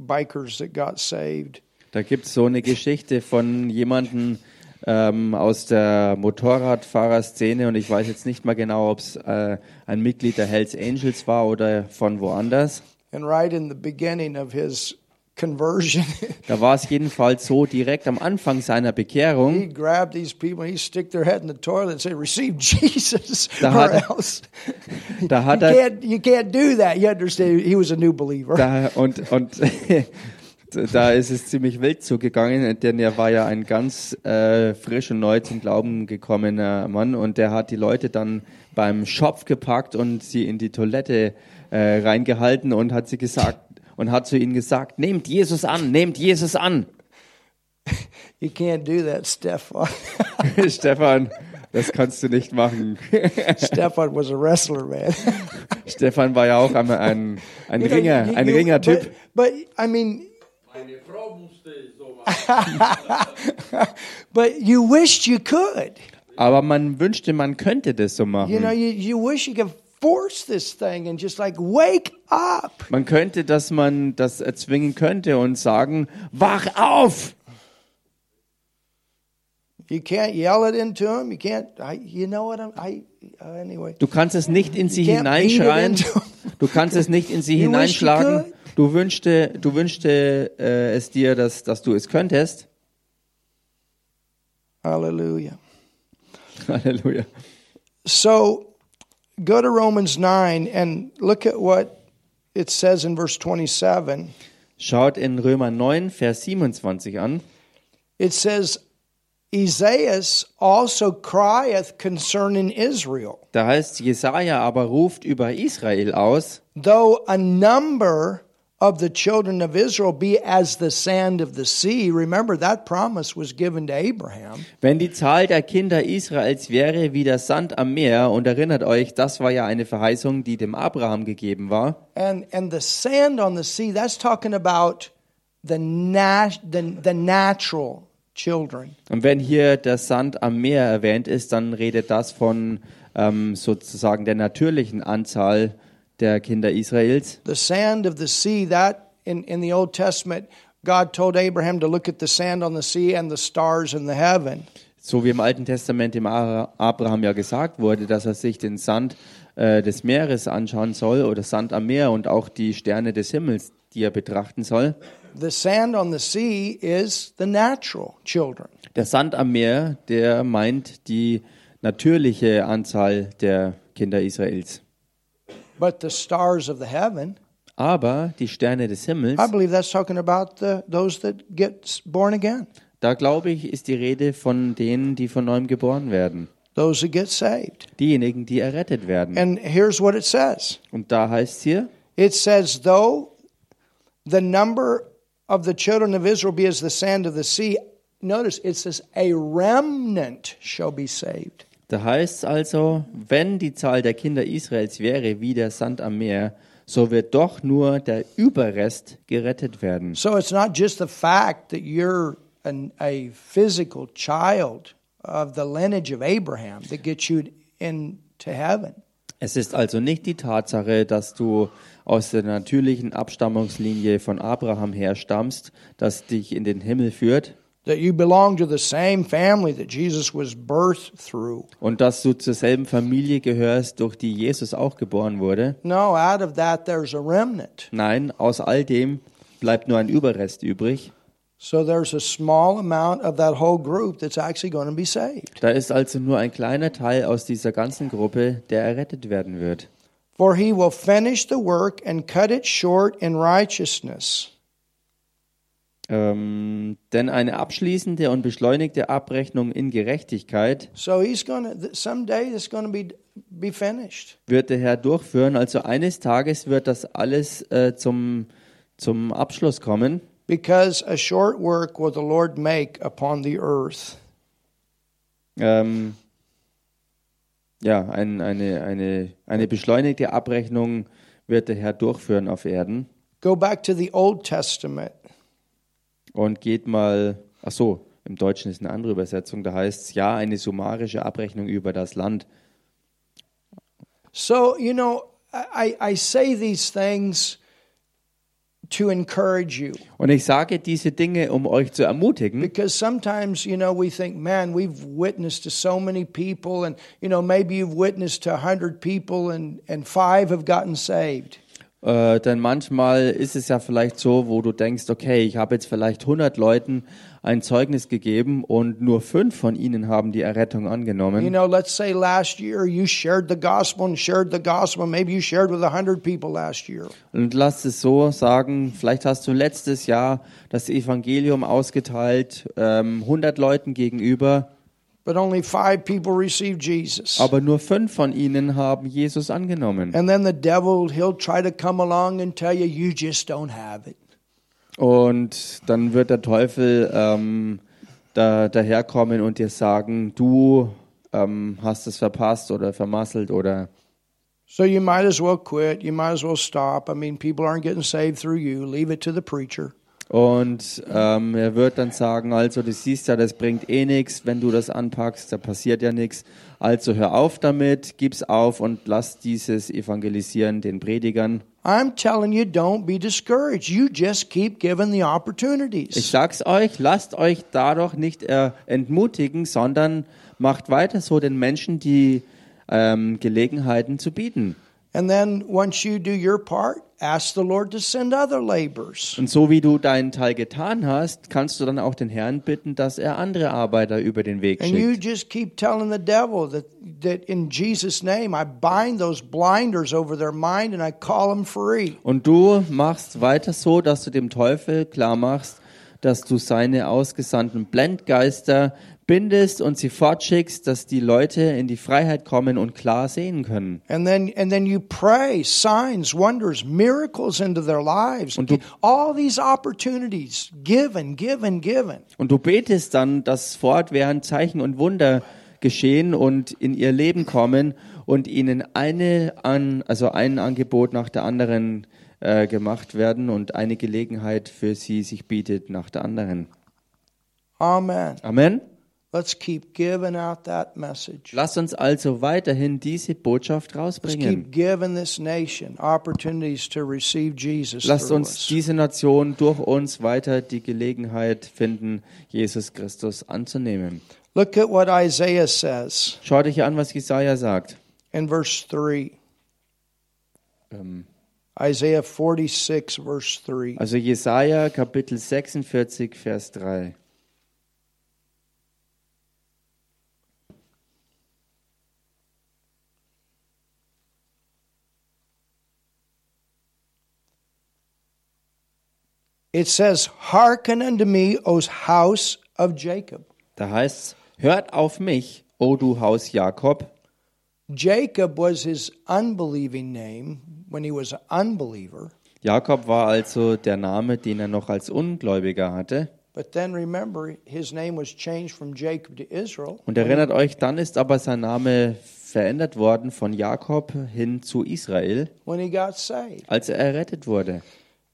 bikers that got saved. Da gibt's so eine Geschichte von jemandem ähm, aus der Motorradfahrerszene und ich weiß jetzt nicht mal genau, ob es äh, ein Mitglied der Hells Angels war oder von woanders. And right in the beginning of his conversion, Da war es jedenfalls so direkt am Anfang seiner Bekehrung. he grabbed these people and he stick their head in the toilet and say, "Receive Jesus, Da hat er- else." Da You hat er can't, you can't do that. You understand? He was a new believer. Da, und und da ist es ziemlich wild zugegangen, denn er war ja ein ganz äh, frisch und neu zum Glauben gekommener Mann und der hat die Leute dann beim Schopf gepackt und sie in die Toilette äh, reingehalten und hat sie gesagt und hat zu ihnen gesagt, nehmt Jesus an, nehmt Jesus an. You can't do that, Stefan. Stefan, das kannst du nicht machen. Stefan was a wrestler, man. Stefan war ja auch einmal ein, ein You know, Ringer, you- ein Ringertyp. But, but I mean, But you wished you could. Aber man wünschte, man könnte das so machen. You know, you, you wish you could force this thing and just like wake up. Man könnte, dass man das erzwingen könnte und sagen, wach auf! You can't yell it into them. You can't. I, you know what? I'm, I uh, anyway. Du kannst es nicht in sie hineinschreien. Du kannst es nicht in sie hineinschlagen. Du wünschte, du wünschte äh, es dir, dass, dass du es könntest. Hallelujah. Halleluja. So go to Romans 9 and look at what it says in verse 27. Schaut in Römer 9, Vers 27 an. It says, Esaias also crieth concerning Israel, Da heißt Jesaja aber ruft über Israel aus, though a number of the children of Israel be as the sand of the sea. Remember, that promise was given to Abraham. wenn die Zahl der Kinder Israels wäre wie der Sand am Meer, und erinnert euch, das war ja eine Verheißung, die dem Abraham gegeben war. And, and the sand on the sea, that's talking about the, nat- the, the natural children. Und wenn hier der Sand am Meer erwähnt ist, dann redet das von ähm, sozusagen der natürlichen Anzahl der Kinder Israels. The sand of the sea, that in, in the Old Testament, God told Abraham to look at the sand on the sea and the stars in the heaven. So wie im Alten Testament dem Abraham ja gesagt wurde, dass er sich den Sand äh, des Meeres anschauen soll oder Sand am Meer und auch die Sterne des Himmels, die er betrachten soll. The sand on the sea is the natural children. Der Sand am Meer, der meint die natürliche Anzahl der Kinder Israels. But the stars of the heaven, Aber die Sterne des Himmels, I believe that's talking about the, those that get born again, da glaube ich, ist die Rede von denen, die von neuem geboren werden. those that get saved. Diejenigen, die errettet werden. And here's what it says Und da heißt hier, it says, though the number of the children of Israel be as the sand of the sea, notice it says, a remnant shall be saved. Da heißt es also, wenn die Zahl der Kinder Israels wäre wie der Sand am Meer, so wird doch nur der Überrest gerettet werden. So it's not just the fact that you're an, a physical child of the lineage of Abraham that gets you into heaven. Es ist also nicht die Tatsache, dass du aus der natürlichen Abstammungslinie von Abraham herstammst, das dich in den Himmel führt That you belong to the same family that Jesus was birthed through. und dass du zur selben Familie gehörst, durch die Jesus auch geboren wurde. No, out of that there's a remnant. Nein, aus all dem bleibt nur ein Überrest übrig. So there's a small amount of that whole group that's actually going to be saved. Da ist also nur ein kleiner Teil aus dieser ganzen Gruppe, der errettet werden wird. For he will finish the work and cut it short in righteousness. Ähm, denn eine abschließende und beschleunigte Abrechnung in Gerechtigkeit So he's gonna be be finished. wird der Herr durchführen. Also eines Tages wird das alles äh, zum, zum Abschluss kommen. Because a short work will the Lord make upon the earth. Ähm, ja, ein, eine, eine, eine beschleunigte Abrechnung wird der Herr durchführen auf Erden. Go back to the Old Testament. Und geht mal, ach so, im Deutschen ist eine andere Übersetzung, da heißt es ja, eine summarische Abrechnung über das Land. So, you know, I, I say these things to encourage you. Und ich sage diese Dinge, um euch zu ermutigen, Because sometimes, you know, we think, man, we've witnessed to so many people, and, you know, maybe you've witnessed to 100 people and, and five have gotten saved. Äh, denn manchmal ist es ja vielleicht so, wo du denkst, okay, ich habe jetzt vielleicht 100 Leuten ein Zeugnis gegeben und nur fünf von ihnen haben die Errettung You angenommen. know, let's say last year you shared the gospel and shared the gospel. Maybe you shared with 100 people last year. Und lass es so sagen, vielleicht hast du letztes Jahr das Evangelium ausgeteilt, ähm, 100 Leuten gegenüber, But only five people received Jesus. aber nur fünf von ihnen haben Jesus angenommen. And then the devil, he'll try to come along and tell you, you just don't have it. Und dann wird der Teufel ähm, da, daherkommen und dir sagen, du ähm, hast es verpasst oder vermasselt oder So you might as well quit. You might as well stop. I mean, people aren't getting saved through you. Leave it to the preacher. Und ähm, er wird dann sagen, also du siehst ja, das bringt eh nichts, wenn du das anpackst, da passiert ja nichts. Also hör auf damit, gib's auf und lass dieses Evangelisieren den Predigern. I'm telling you, don't be discouraged. You just keep giving the Ich opportunities. sag's euch, lasst euch dadurch nicht äh, entmutigen, sondern macht weiter so den Menschen die ähm, Gelegenheiten zu bieten. And then once you do your part, ask the Lord to send other laborers. Und so wie du deinen Teil getan hast, kannst du dann auch den Herrn bitten, dass er andere Arbeiter über den Weg And you schickt. just keep telling the devil that, that in Jesus' name, I bind those blinders over their mind and I call them free. Und du machst weiter so, dass du dem Teufel klar machst, dass du seine ausgesandten Blendgeister bindest und sie fortschickst, dass die Leute in die Freiheit kommen und klar sehen können. And then, and then you pray signs, wonders, miracles into their lives. Und du- All these opportunities given, given, given. Und du betest dann, dass fortwährend Zeichen und Wunder geschehen und in ihr Leben kommen und ihnen eine an, also ein Angebot nach der anderen äh, gemacht werden und eine Gelegenheit für sie sich bietet nach der anderen. Amen. Amen. Let's keep giving out that message. Lasst uns also weiterhin diese Botschaft Let's rausbringen. keep giving this nation opportunities to receive Jesus. Lasst uns diese Nation durch uns weiter die Gelegenheit finden, Jesus Christus anzunehmen. Look at what Isaiah says Schaut euch an, was Jesaja sagt. in verse 3. Ähm, Isaiah 46, verse 3. Also Jesaja Kapitel 46, Vers 3. It says, Hearken unto me, O house of Jacob. Da heißt hört auf mich, o du Haus Jakob. Jacob was his unbelieving name when he was an unbeliever. Jakob war also der Name, den er noch als Ungläubiger hatte. But then remember, his name was changed from Jacob to Israel. Und erinnert euch, dann ist aber sein Name verändert worden von Jakob hin zu Israel, when he got saved. als er errettet wurde.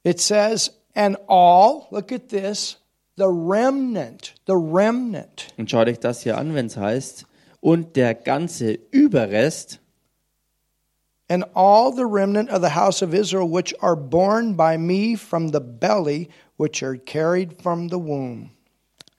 It says, and all, look at this, the remnant, the remnant. Und schaut euch das hier an, wenn es heißt, und der ganze Überrest, And all the remnant of the house of Israel, which are born by me from the belly, which are carried from the womb.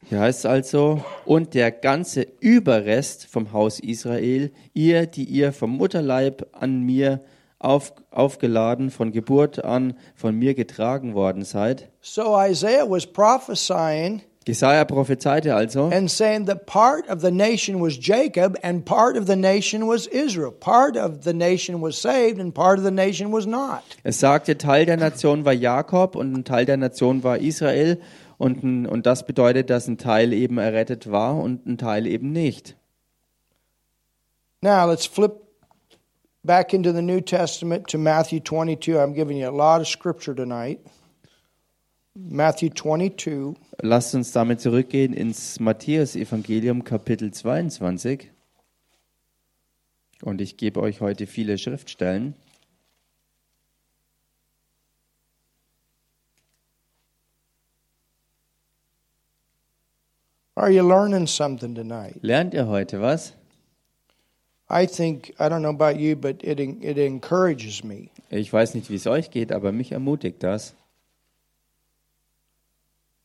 hier heißt es also, und der ganze Überrest vom Haus Israel, ihr, die ihr vom Mutterleib an mir auf, aufgeladen, von Geburt an von mir getragen worden seid. So Isaiah was prophesying Jesaja prophezeite also, and saying that part of the nation was Jacob and part of the nation was Israel. Part of the nation was saved and part of the nation was not. es sagte, Teil der Nation war Jakob und ein Teil der Nation war Israel Und, ein- und das bedeutet, dass ein Teil eben errettet war und ein Teil eben nicht. Now let's flip back into the New Testament to Matthew 22. I'm giving you a lot of scripture tonight. Matthew 22. Lasst uns damit zurückgehen ins Matthäus-Evangelium, Kapitel 22. Und ich gebe euch heute viele Schriftstellen. Are you learning something tonight? Lernt ihr heute was? I think, I don't know about you, but it, it encourages me. Ich weiß nicht, wie es euch geht, aber mich ermutigt das.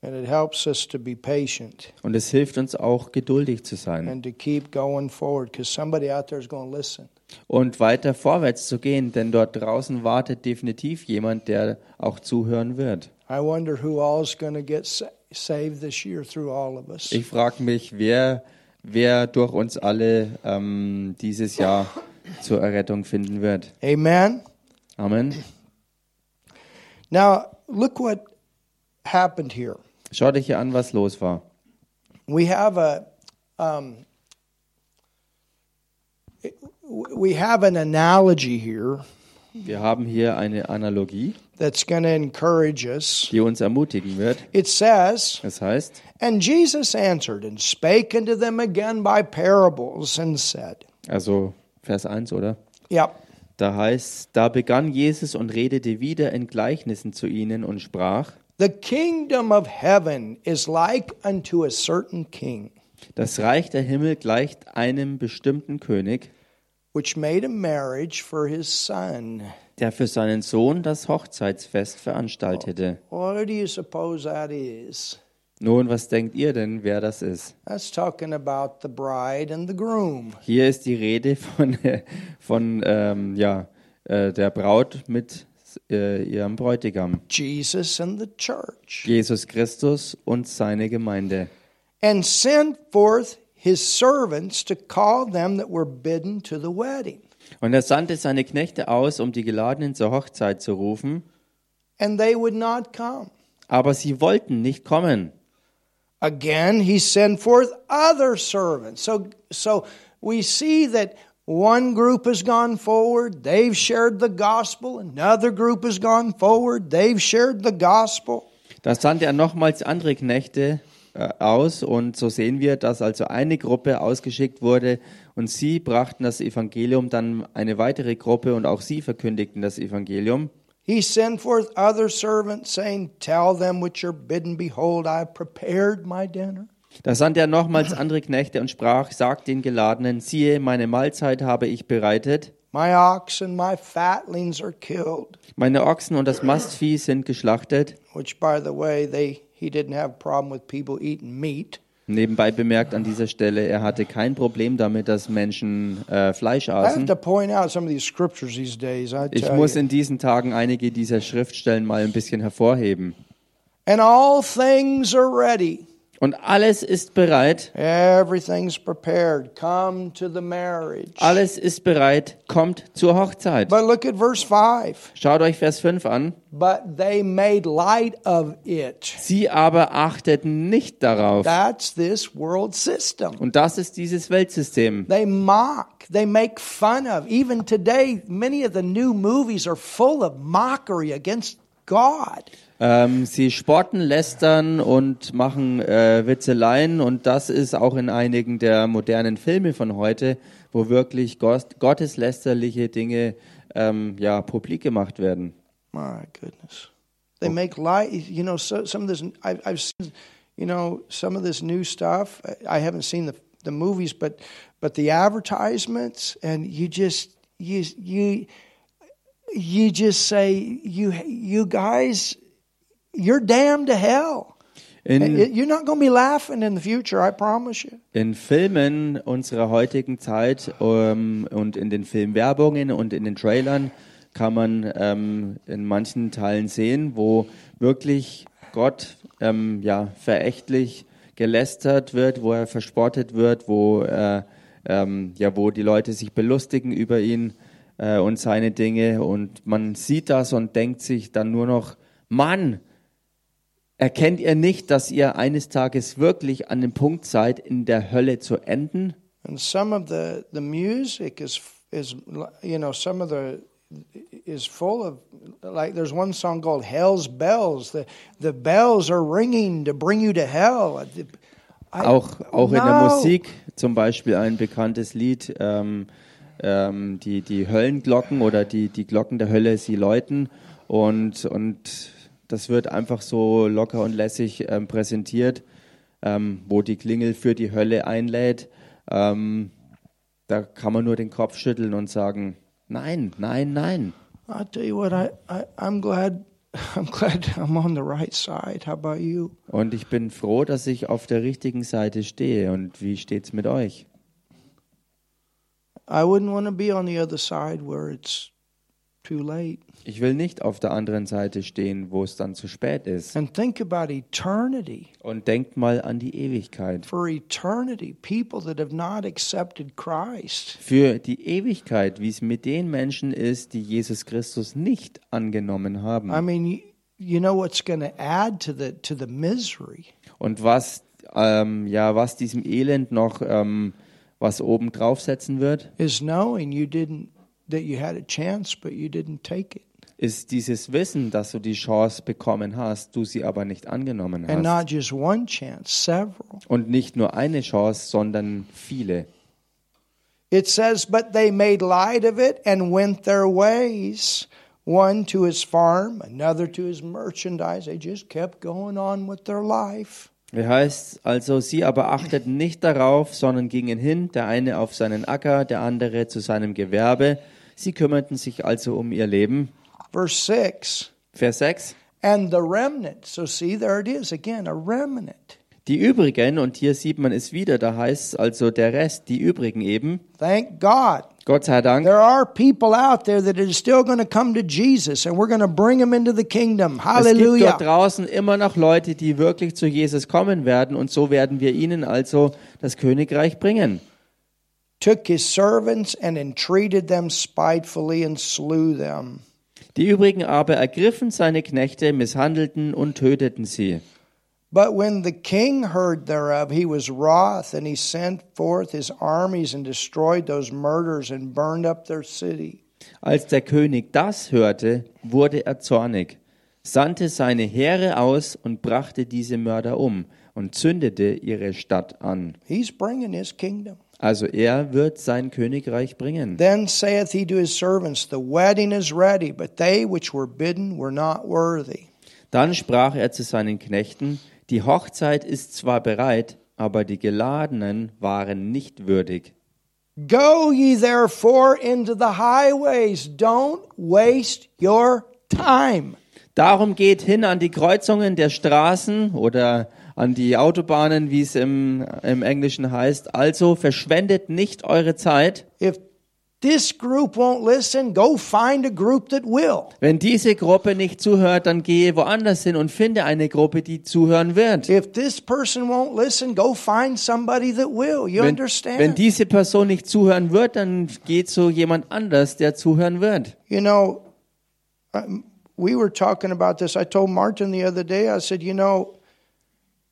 And it helps us to be patient Und es hilft uns auch, geduldig zu sein and to keep going forward because somebody out there is going to listen. und weiter vorwärts zu gehen, denn dort draußen wartet definitiv jemand, der auch zuhören wird. I wonder who all is going to get sa- saved this year through all of us. Ich frage mich, wer, wer durch uns alle ähm, dieses Jahr zur Errettung finden wird. Amen. Amen. Now, look what happened here. Schaut euch hier an, was los war. We have a um, we have an analogy here Wir haben hier eine Analogie, that's going to encourage us. die uns ermutigen wird. It says, Das heißt, And Jesus answered and spake unto them again by parables and said, also Vers 1, oder? Yep. Da heißt, da begann Jesus und redete wieder in Gleichnissen zu ihnen und sprach, The kingdom of heaven is like unto a certain king, das Reich der Himmel gleicht einem bestimmten König, which made a marriage for his son. der für seinen Sohn das Hochzeitsfest veranstaltete. What do you suppose that is? Nun, was denkt ihr denn, wer das ist? That's talking about the bride and the groom. Hier ist die Rede von, von ähm, ja, äh, der Braut mit äh, ihrem Bräutigam, Jesus and the church. Jesus Christus und seine Gemeinde. And sent forth his servants to call them that were bidden to the wedding. Und er sandte seine Knechte aus, um die Geladenen zur Hochzeit zu rufen, And they would not come. aber sie wollten nicht kommen. Again, he sent forth other servants. So, so we see that one group has gone forward, they've shared the gospel. Another group has gone forward, they've shared the gospel. Da sandte er nochmals andere Knechte äh, aus und so sehen wir, dass also eine Gruppe ausgeschickt wurde und sie brachten das Evangelium, dann eine weitere Gruppe und auch sie verkündigten das Evangelium. He sent forth other servants, saying, Tell them which are bidden, Behold, I have prepared my dinner. Da sandte er nochmals andere Knechte und sprach, sagt den Geladenen, siehe, meine Mahlzeit habe ich bereitet, My oxen, my fatlings are killed. meine Ochsen und das Mastvieh sind geschlachtet. Which, by the way, they he didn't have a problem with people eating meat. Nebenbei bemerkt an dieser Stelle, er hatte kein Problem damit, dass Menschen äh, Fleisch aßen. Ich muss in diesen Tagen einige dieser Schriftstellen mal ein bisschen hervorheben. And all things are ready. Und alles ist bereit, Everything's prepared. Come to the marriage. alles ist bereit, kommt zur Hochzeit. But look at verse 5. Schaut euch Vers 5 an. But they made light of it. Sie aber achteten nicht darauf. That's this world system. Und das ist dieses Weltsystem. They mock. They make fun of. Even today, many of the new movies are full of mockery against God. Ähm, sie spotten, lästern und machen äh, Witzeleien und das ist auch in einigen der modernen Filme von heute, wo wirklich Gott, gotteslästerliche Dinge ähm, ja, publik gemacht werden. My goodness. They make light. You know, so, some of this, I've, I've seen, you know, some of this new stuff. I haven't seen the, the movies, but, but the advertisements, and you just, you, you, you just say, you, you guys, you're damned to hell. In, You're not going to be laughing in the future, I promise you. in Filmen unserer heutigen Zeit ähm, und in den Filmwerbungen und in den Trailern kann man ähm, in manchen Teilen sehen, wo wirklich Gott ähm, ja, verächtlich gelästert wird, wo er verspottet wird, wo, äh, ähm, ja, wo die Leute sich belustigen über ihn äh, und seine Dinge und man sieht das und denkt sich dann nur noch, Mann, Erkennt ihr nicht, dass ihr eines Tages wirklich an dem Punkt seid, in der Hölle zu enden? And some of the, the music is is you know some of the is full of like there's one song called Hell's Bells. The the bells are ringing to bring you to hell. I- Auch, auch in der No. Musik, zum Beispiel ein bekanntes Lied, ähm, ähm, die, die Höllenglocken oder die, die Glocken der Hölle, sie läuten und, und das wird einfach so locker und lässig ähm, präsentiert, ähm, wo die Klingel für die Hölle einlädt. Ähm, da kann man nur den Kopf schütteln und sagen, nein, nein, nein. I tell you what, I, I I'm glad I'm glad I'm on the right side. How about you? Und ich bin froh, dass ich auf der richtigen Seite stehe. Und wie steht's mit euch? I wouldn't want to be on the other side where it's. Ich will nicht auf der anderen Seite stehen, wo es dann zu spät ist. And think about eternity. Und denkt mal an die Ewigkeit. For eternity, people that have not accepted Christ. Für die Ewigkeit, wie es mit den Menschen ist, die Jesus Christus nicht angenommen haben. I mean, you, you know what's going to add to the to the misery Und was, ähm, ja, was diesem Elend noch ähm, was oben draufsetzen wird, is knowing you didn't that you had a chance but you didn't take it. ist dieses Wissen, dass du die Chance bekommen hast, du sie aber nicht angenommen And hast. not just one chance, several. Und nicht nur eine Chance, sondern viele. It says, But they made light of it and went their ways, one to his farm, another to his merchandise. They just kept going on with their life. Wie heißt also, sie aber achteten nicht darauf, sondern gingen hin, der eine auf seinen Acker, der andere zu seinem Gewerbe. Sie kümmerten sich also um ihr Leben. Verse 6 Vers 6. And the remnant. So, see, there it is again, a remnant. Die übrigen, und hier sieht man es wieder, da heißt es also der Rest, die übrigen eben. Thank God. Gott sei Dank. There are people out there that are still going to come to Jesus and we're going to bring them into the kingdom. Es gibt Hallelujah. dort draußen immer noch Leute, die wirklich zu Jesus kommen werden und so werden wir ihnen also das Königreich bringen. Took his servants and entreated them spitefully and slew them. Die übrigen aber ergriffen seine Knechte, misshandelten und töteten sie. But when the king heard thereof, he was wroth, and he sent forth his armies and destroyed those murders and burned up their city. Als der König das hörte, wurde er zornig, sandte seine Heere aus und brachte diese Mörder um und zündete ihre Stadt an. He's bringing his kingdom. Also er wird sein Königreich bringen. Then saith he to his servants, The wedding is ready, but they which were bidden were not worthy. Dann sprach er zu seinen Knechten, die Hochzeit ist zwar bereit, aber die Geladenen waren nicht würdig. Go ye therefore into the highways, don't waste your time. Darum geht hin an die Kreuzungen der Straßen oder an die Autobahnen, wie es im, im Englischen heißt. Also verschwendet nicht eure Zeit. If this group won't listen, go find a group that will. Wenn diese Gruppe nicht zuhört, dann gehe woanders hin und finde eine Gruppe, die zuhören wird. If this person won't listen, go find somebody that will. You Wenn, understand? wenn diese Person nicht zuhören wird, dann geh zu jemand anders, der zuhören wird. you know, we were talking about this. I told Martin the other day, I said, you know,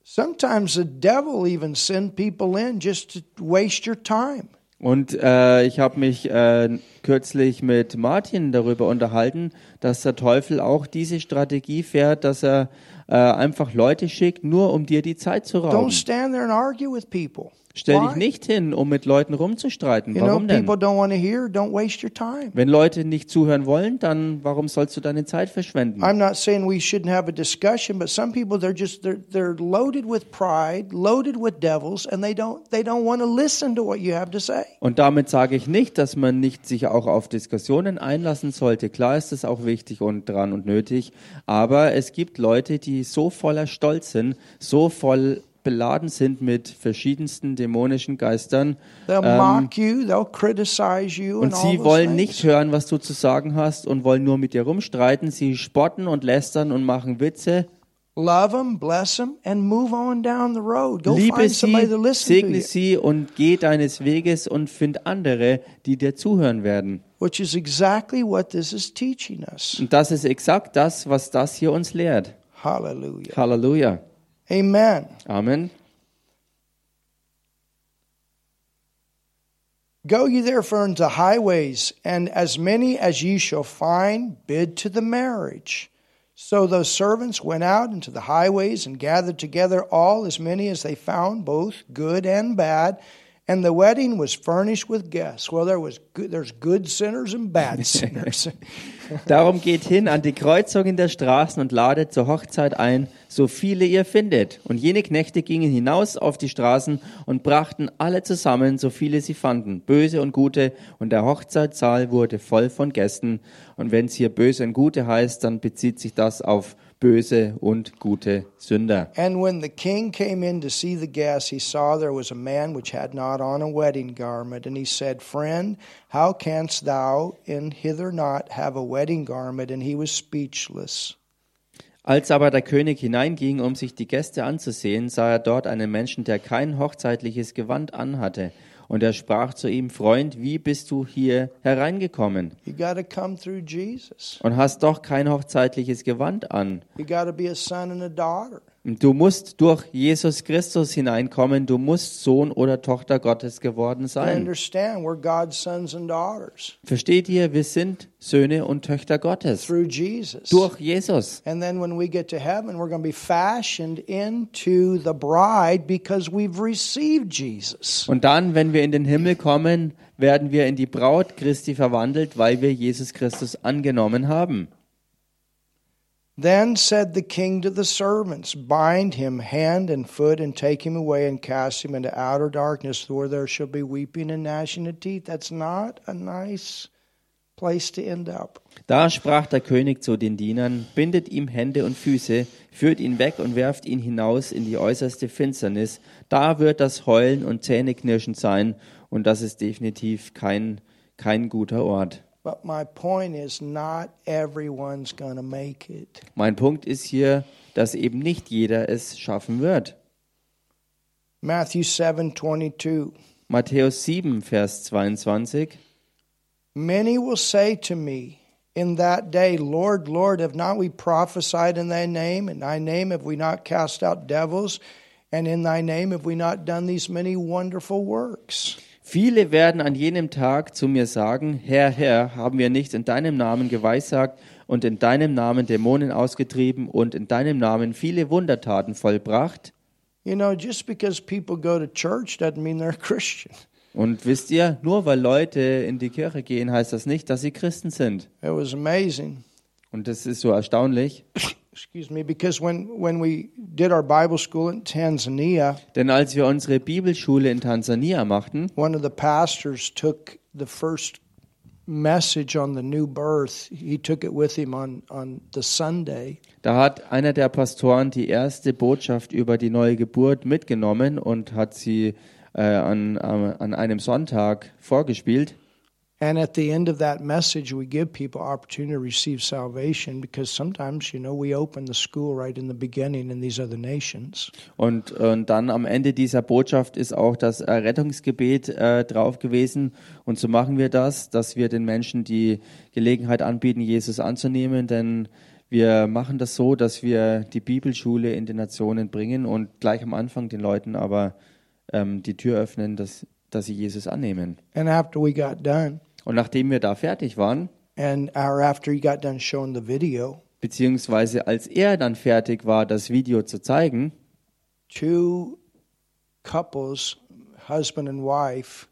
sometimes the devil even send people in just to waste your time. Und äh, ich habe mich äh, kürzlich mit Martin darüber unterhalten, dass der Teufel auch diese Strategie fährt, dass er äh, einfach Leute schickt, nur um dir die Zeit zu rauben. Don't stand there and argue with people. Stell dich nicht hin, um mit Leuten rumzustreiten. Warum denn? Wenn Leute nicht zuhören wollen, dann warum sollst du deine Zeit verschwenden? I'm not saying we shouldn't have a discussion, but some people they're just they're they're loaded with pride, loaded with devils, and they don't they don't want to listen to what you have to say. Und damit sage ich nicht, dass man nicht sich auch auf Diskussionen einlassen sollte. Klar ist es auch wichtig und dran und nötig. Aber es gibt Leute, die so voller Stolz sind, so voll beladen sind mit verschiedensten dämonischen Geistern. Ähm, you, und sie wollen nicht hören, was du zu sagen hast und wollen nur mit dir rumstreiten. Sie spotten und lästern und machen Witze. Liebe sie, segne sie und geh deines Weges und find andere, die dir zuhören werden. Which is exactly what this is teaching us. Und das ist exakt das, was das hier uns lehrt. Hallelujah. Halleluja. Amen. Amen. Go ye therefore into highways, and as many as ye shall find, bid to the marriage. So those servants went out into the highways and gathered together all as many as they found, both good and bad. And the wedding was furnished with guests. Well, there was good, there's good sinners and bad sinners. Darum geht hin an die Kreuzungen der Straßen und ladet zur Hochzeit ein, so viele ihr findet. Und jene Knechte gingen hinaus auf die Straßen und brachten alle zusammen, so viele sie fanden, böse und gute. Und der Hochzeitssaal wurde voll von Gästen. Und wenn es hier böse und gute heißt, dann bezieht sich das auf böse und gute Sünder. and when the king came in to see the guests, he saw there was a man which had not on a wedding garment. And he said, Friend, how canst thou in hither not have a wedding garment? And he was speechless. Als aber der König hineinging, um sich die Gäste anzusehen, sah er dort einen Menschen, der kein hochzeitliches Gewand anhatte. Und er sprach zu ihm, Freund, wie bist du hier hereingekommen? Und hast doch kein hochzeitliches Gewand an. You got to be a son and a daughter. Du musst durch Jesus Christus hineinkommen, du musst Sohn oder Tochter Gottes geworden sein. Versteht ihr, wir sind Söhne und Töchter Gottes durch Jesus. And then when we get to heaven, we're going to be fashioned into the bride because we've received Jesus. Und dann, wenn wir in den Himmel kommen, werden wir in die Braut Christi verwandelt, weil wir Jesus Christus angenommen haben. Then said the king to the servants, Bind him hand and foot, and take him away and cast him into outer darkness, where there shall be weeping and gnashing of teeth. That's not a nice place to end up. Da sprach der König zu den Dienern, bindet ihm Hände und Füße, führt ihn weg und werft ihn hinaus in die äußerste Finsternis. Da wird das Heulen und Zähneknirschen sein, und das ist definitiv kein, kein guter Ort. But my point is, not everyone's going to make it. Mein Punkt ist hier, dass eben nicht jeder es schaffen wird. Matthew 7 22. Matthäus 7, Vers 22. Many will say to me in that day, Lord, Lord, have not we prophesied in thy name? In thy name have we not cast out devils? And in thy name have we not done these many wonderful works? Viele werden an jenem Tag zu mir sagen, Herr, Herr, haben wir nicht in deinem Namen geweissagt und in deinem Namen Dämonen ausgetrieben und in deinem Namen viele Wundertaten vollbracht? You know, just because people go to church doesn't mean they're a Christian. Und wisst ihr, nur weil Leute in die Kirche gehen, heißt das nicht, dass sie Christen sind. It was amazing. Und das ist so erstaunlich, Excuse me, because when, when we did our Bible school in Tanzania, denn als wir unsere Bibelschule in Tansania machten, one of the pastors took the first message on the new birth. He took it with him on, on the Sunday. da hat einer der Pastoren die erste Botschaft über die neue Geburt mitgenommen und hat sie äh, an, an an einem Sonntag vorgespielt. And at the end of that message, we give people opportunity to receive salvation because sometimes, you know, we open the school right in the beginning in these other nations. Und, und dann am Ende dieser Botschaft ist auch das Rettungsgebet äh, drauf gewesen. Und so machen wir das, dass wir den Menschen die Gelegenheit anbieten, Jesus anzunehmen. Denn wir machen das so, dass wir die Bibelschule in den Nationen bringen und gleich am Anfang den Leuten aber ähm, die Tür öffnen, dass, dass sie Jesus annehmen. And after we got done, Und nachdem wir da fertig waren, and or after he got done showing the video, beziehungsweise als er dann fertig war, das Video zu zeigen, two couples, husband and wife,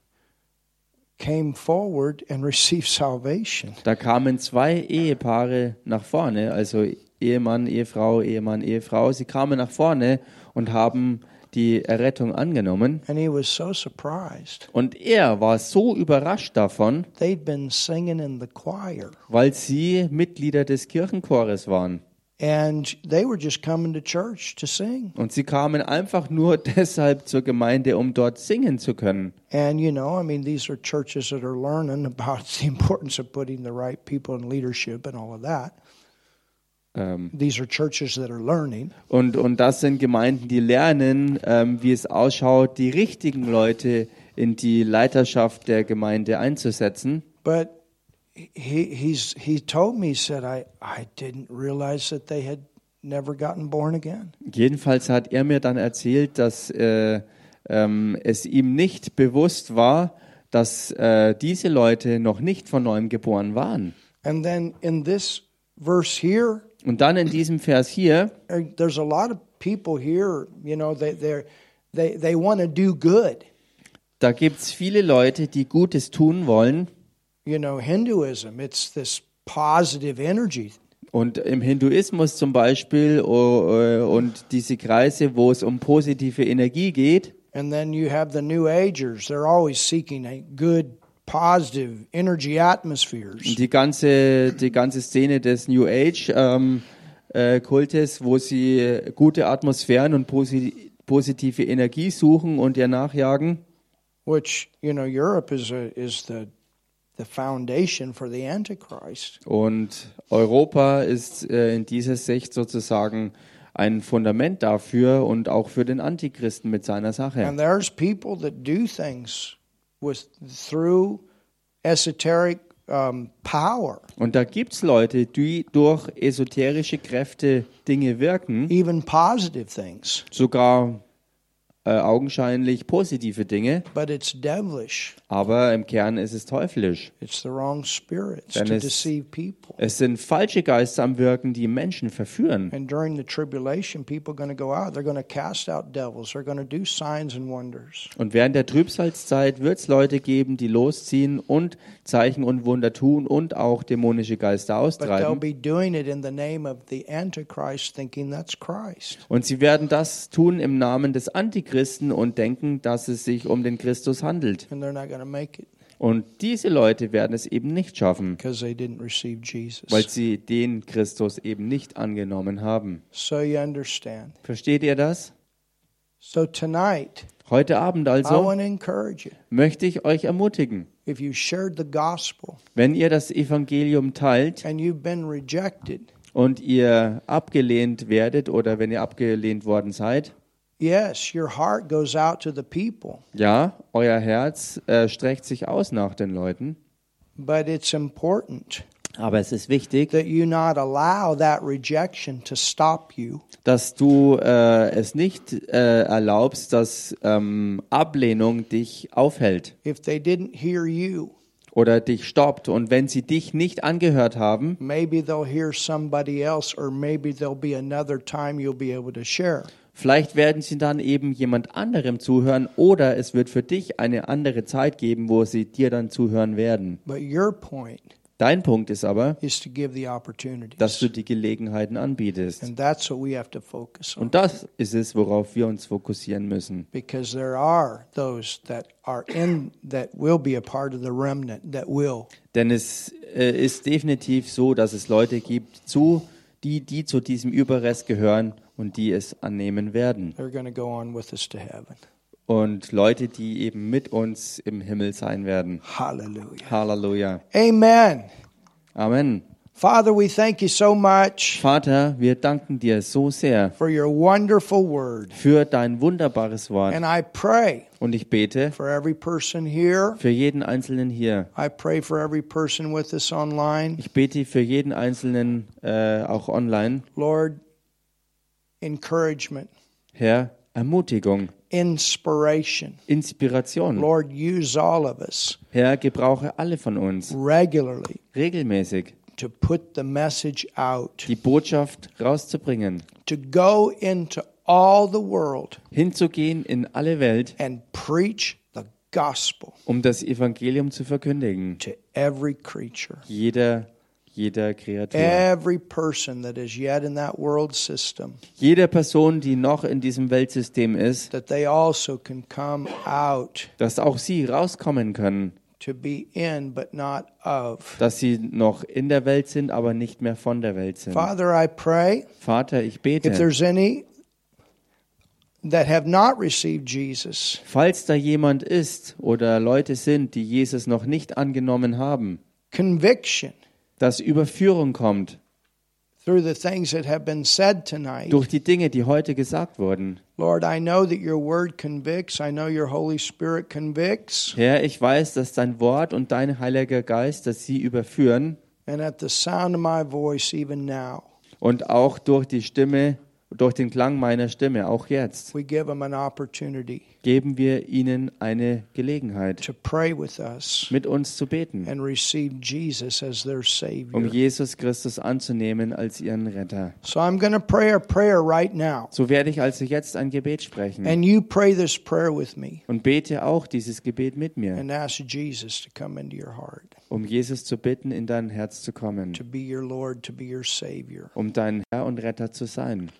came forward and received salvation. Da kamen zwei Ehepaare nach vorne, also Ehemann, Ehefrau, Ehemann, Ehefrau. Sie kamen nach vorne und haben die Errettung angenommen. And he was so surprised. Und er war so überrascht davon, They'd been singing in the choir, weil sie Mitglieder des Kirchenchores waren. and they were just coming to church to sing. Und sie kamen einfach nur deshalb zur Gemeinde, um dort singen zu können. And you know, I mean, these are churches that are learning about the importance of putting the right people in leadership and all of that. Ähm, These are churches that are learning. und, und das sind Gemeinden, die lernen, ähm, wie es ausschaut, die richtigen Leute in die Leiterschaft der Gemeinde einzusetzen. But he he's he told me he said I I didn't realize that they had never gotten born again. Jedenfalls hat er mir dann erzählt, dass äh, ähm, es ihm nicht bewusst war, dass äh, diese Leute noch nicht von neuem geboren waren. And then in this verse here, Und dann in diesem Vers hier, there- there's a lot of people here, you know, they they they want to do good. da gibt es viele Leute, die Gutes tun wollen. You know, Hinduism, it's this positive energy. Und im Hinduismus zum Beispiel oh, äh, und diese Kreise, wo es um positive Energie geht. And then you have the New Agers. They're always seeking a good, positive energy atmospheres. Die ganze, die ganze Szene des New Age ähm, äh, Kultes, wo sie gute Atmosphären und posi positive Energie suchen und ihr nachjagen. which you know Europe is a, is the the foundation for the Antichrist. Und Europa ist äh, in dieser Sicht sozusagen ein Fundament dafür und auch für den Antichristen mit seiner Sache. And there's people that do things with through esoteric um, power, Und da gibt es Leute, die durch esoterische Kräfte Dinge wirken, even positive things, sogar äh, augenscheinlich positive Dinge, but it's devilish. aber im Kern ist es teuflisch. It's the wrong spirits Then to it's- deceive people. Es sind falsche Geister am Wirken, die Menschen verführen. And during the tribulation, people are going to go out. They're going to cast out devils. They're going to do signs and wonders. Und während der Trübsalzeit wird es Leute geben, die losziehen und Zeichen und Wunder tun und auch dämonische Geister But they'll austreiben. be doing it in the name of the Antichrist, thinking that's Christ. Und sie werden das tun im Namen des Antichristen und denken, dass es sich um den Christus handelt. Und diese Leute werden es eben nicht schaffen, weil sie den Christus eben nicht angenommen haben. Versteht ihr das? Heute Abend also möchte ich euch ermutigen, wenn ihr das Evangelium teilt und ihr abgelehnt werdet oder wenn ihr abgelehnt worden seid, yes, your heart goes out to the people, ja, euer Herz äh, streckt sich aus nach den Leuten, but it's important aber es ist wichtig, that you not allow that rejection to stop you dass du äh, es nicht äh, erlaubst, dass ähm, Ablehnung dich aufhält if they didn't hear you. oder dich stoppt. Und wenn sie dich nicht angehört haben, Maybe they'll hear somebody else, or maybe there'll be another time you'll be able to share. Vielleicht werden sie dann eben jemand anderem zuhören oder es wird für dich eine andere Zeit geben, wo sie dir dann zuhören werden. But your point Dein Punkt ist aber, is to give the opportunities. dass du die Gelegenheiten anbietest. And that's what we have to focus on. Und das ist es, worauf wir uns fokussieren müssen. Because there are those that are in, that will be a part of the remnant, that will. Denn es äh, ist definitiv so, dass es Leute gibt, zu, die, die zu diesem Überrest gehören und die es annehmen werden. Und Leute, die eben mit uns im Himmel sein werden. Hallelujah. Halleluja. Amen. Amen. Father, we thank you so much Vater, wir danken dir so sehr for your wonderful word. für dein wunderbares Wort. And I pray Und ich bete for every person here. für jeden Einzelnen hier. I pray for every person with us online. Ich bete für jeden Einzelnen äh, auch online. Lord, encouragement, Herr, Ermutigung, inspiration. Inspiration. Lord, use all of us Herr, gebrauche alle von uns regularly regelmäßig to put the message out, die Botschaft rauszubringen, to go into all the world hinzugehen in alle Welt, and preach the gospel um das Evangelium zu verkündigen. to every creature, Jeder, jeder Kreatur. every person that is yet in that world system, Jeder Person, die noch in diesem Weltsystem ist, that they also can come out dass auch sie rauskommen können, to be in but not of. dass sie noch in der Welt sind, aber nicht mehr von der Welt sind. Father, I pray Vater, ich if bete, there's any that have not received Jesus, falls da jemand ist oder Leute sind, die Jesus noch nicht angenommen haben, conviction dass Überführung kommt through the things that have been said tonight. durch die Dinge, die heute gesagt wurden. Lord, I know that your word convicts. I know your Holy Spirit convicts. Herr, ich weiß, dass dein Wort und dein Heiliger Geist, dass sie überführen. And at the sound of my voice, even now, Und auch durch die Stimme, durch den Klang meiner Stimme, auch jetzt, we give them an opportunity geben wir ihnen eine Gelegenheit, to pray with us mit uns zu beten, and receive Jesus as their um. Jesus Christus anzunehmen als ihren Retter. So I'm going to pray a prayer right now. So werde ich also jetzt ein Gebet sprechen And you pray this prayer with me und bete auch dieses Gebet mit mir, and ask Jesus to come into your heart, um Jesus zu bitten, in dein Herz zu kommen, to be your Lord, to be your Savior. um dein Herr und Retter zu sein.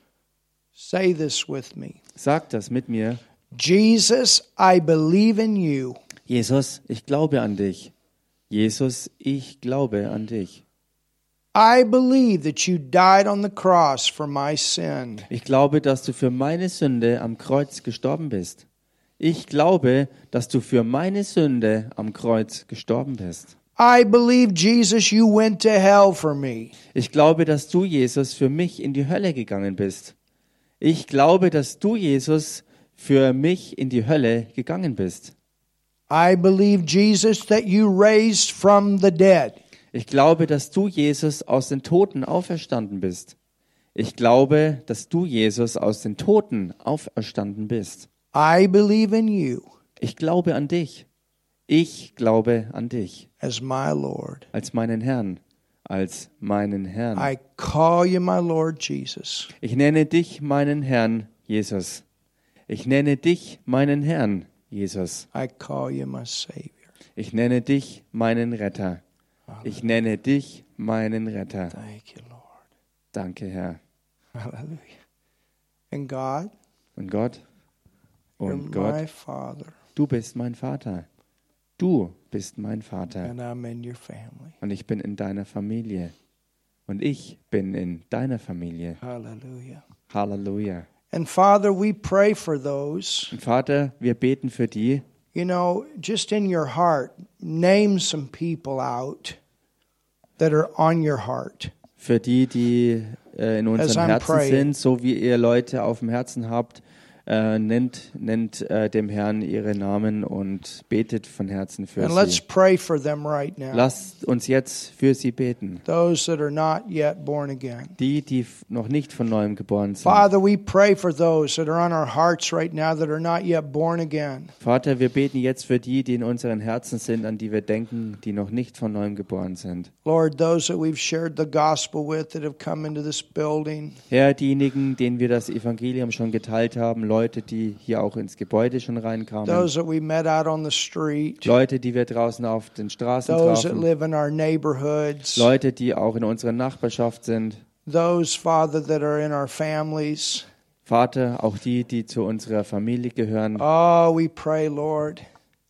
Say this with me Sag das mit mir. Jesus, I believe in you. Jesus, ich glaube an dich. Jesus, ich glaube an dich. I believe that you died on the cross for my sin. Ich glaube, dass du für meine Sünde am Kreuz gestorben bist. Ich glaube, dass du für meine Sünde am Kreuz gestorben bist. I believe, Jesus, you went to hell for me. Ich glaube, dass du, Jesus, für mich in die Hölle gegangen bist. Ich glaube, dass du, Jesus, für mich in die Hölle gegangen bist. I believe, Jesus, that you raised from the dead. Ich glaube, dass du, Jesus, aus den Toten auferstanden bist. Ich glaube, dass du, Jesus, aus den Toten auferstanden bist. I believe in you Ich glaube an dich. Ich glaube an dich as my Lord. als meinen Herrn, als meinen Herrn. I call you my Lord Jesus. Ich nenne dich meinen Herrn, Jesus. Ich nenne dich meinen Herrn, Jesus. I call you my Savior. Ich nenne dich meinen Retter. Ich nenne dich meinen Retter. Thank you, Lord. Danke, Herr. Hallelujah. And God, Und Gott, und Gott, my Father, du bist mein Vater. Du bist mein Vater. and I'm in your family. Und ich bin in deiner Familie. Und ich bin in deiner Familie. Hallelujah. Halleluja. And Father, we pray for those, Und Vater, wir beten für die, you know, just in your heart, name some people out that are on your heart. für die, die äh, in unserem Herzen praying. sind, so wie ihr Leute auf dem Herzen habt, äh, nennt, nennt äh, dem Herrn ihre Namen und betet von Herzen für And let's sie. pray for them right now. Lasst uns jetzt für sie beten. Those that are not yet born again. Die, die noch nicht von neuem geboren sind. Father, we pray for those that are on our hearts right now that are not yet born again. Vater, wir beten jetzt für die, die in unseren Herzen sind, an die wir denken, die noch nicht von neuem geboren sind. Lord, those that we've shared the gospel with that have come into this building. Herr, diejenigen, denen wir das Evangelium schon geteilt haben, Leute, die hier auch ins Gebäude schon reinkamen, those that we met out on the street, Leute, die wir draußen auf den Straßen those that trafen, live in our neighborhoods, Leute, die auch in unserer Nachbarschaft sind. those, Father, that are in our families. Vater, auch die, die zu unserer Familie gehören. Oh, we pray, Lord,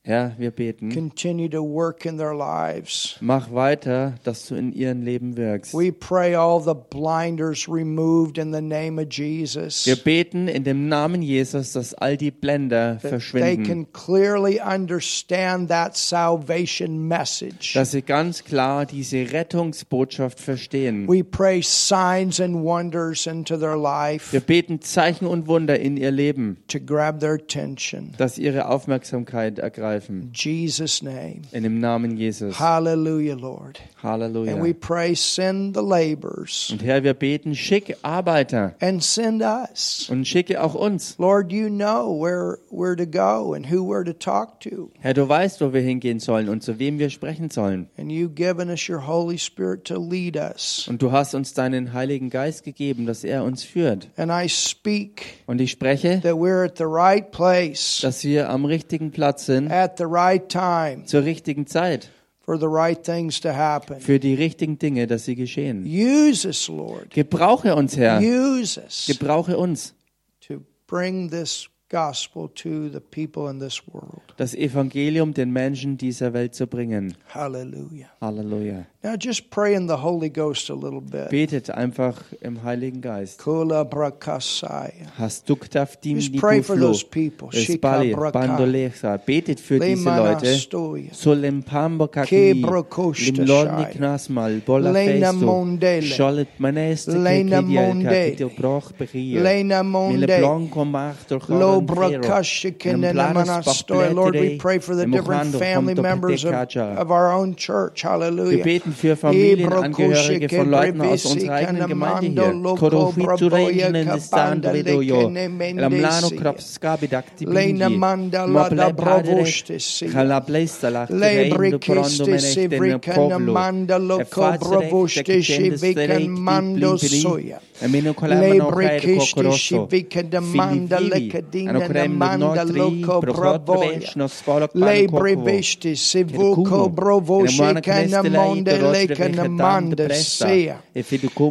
Herr, wir beten. continue to work in their lives. Mach weiter, dass du in ihrem Leben wirkst. We pray all the blinders removed in the name of Jesus. Wir beten in dem Namen Jesus, dass all die Blender That they verschwinden. can clearly understand that salvation message. Dass sie ganz klar diese Rettungsbotschaft verstehen. We pray signs and wonders into their life Wir beten Zeichen und Wunder in ihr Leben, to grab their attention. dass ihre Aufmerksamkeit ergreifen. In Jesus' name. In dem Namen Jesus. Hallelujah, Lord. Halleluja. And we pray, send the laborers Und Herr, wir beten, schick Arbeiter and send us. und schicke auch uns. Lord, you know where, where to go and who we're to talk to. Herr, du weißt, wo wir hingehen sollen und zu wem wir sprechen sollen. And you've given us your Holy Spirit to lead us. Und du hast uns deinen Heiligen Geist gegeben, dass er uns führt. And I speak Und ich spreche, that we're at the right place dass wir am richtigen Platz sind, at the right time zur richtigen Zeit, for the right things to happen. für die richtigen Dinge, dass sie geschehen. Use us, Lord. Gebrauche uns, Herr. Use us Gebrauche uns, to bring this gospel to the people in this world. das Evangelium den Menschen dieser Welt zu bringen. Hallelujah. Halleluja. Now just pray in the Holy Ghost a little bit. Betet einfach im Heiligen Geist. Kula brakasaya. Hast du dim Just pray for those people. Espali, bandolecha. Betet für diese Leute. stoya. Solem pambo kakini. Kebrokoshta Lim lorni shai. knasmal. Bola Lena festo. mondele. Scholet maneste Lena mondele. broch bechia. Lena Mille monde. blanco martor Lo in Fero, brakashikene in Blados namanastoy. Lord, we Bachletere, pray for the in different Mokando, family Honto members of, Petekaja. of our own church. Wir Hallelujah. beten für Familienangehörige von Leuten aus unserer eigenen Gemeinde hier. Korofitu Regionen Stando Vedoyo, Lamlano Kropska Bidakti Lena Pingi, manda la da Mople Padre, brovostesi. Kalablesta la Lebre Reino Prondo kiste Meneste sivrikana manda loco brovoste shivikan mando Labri kišti šivikada mandale kadinana mandalo ko provoja. Labri bišti si vuko brovoši kana monde lekana manda seja.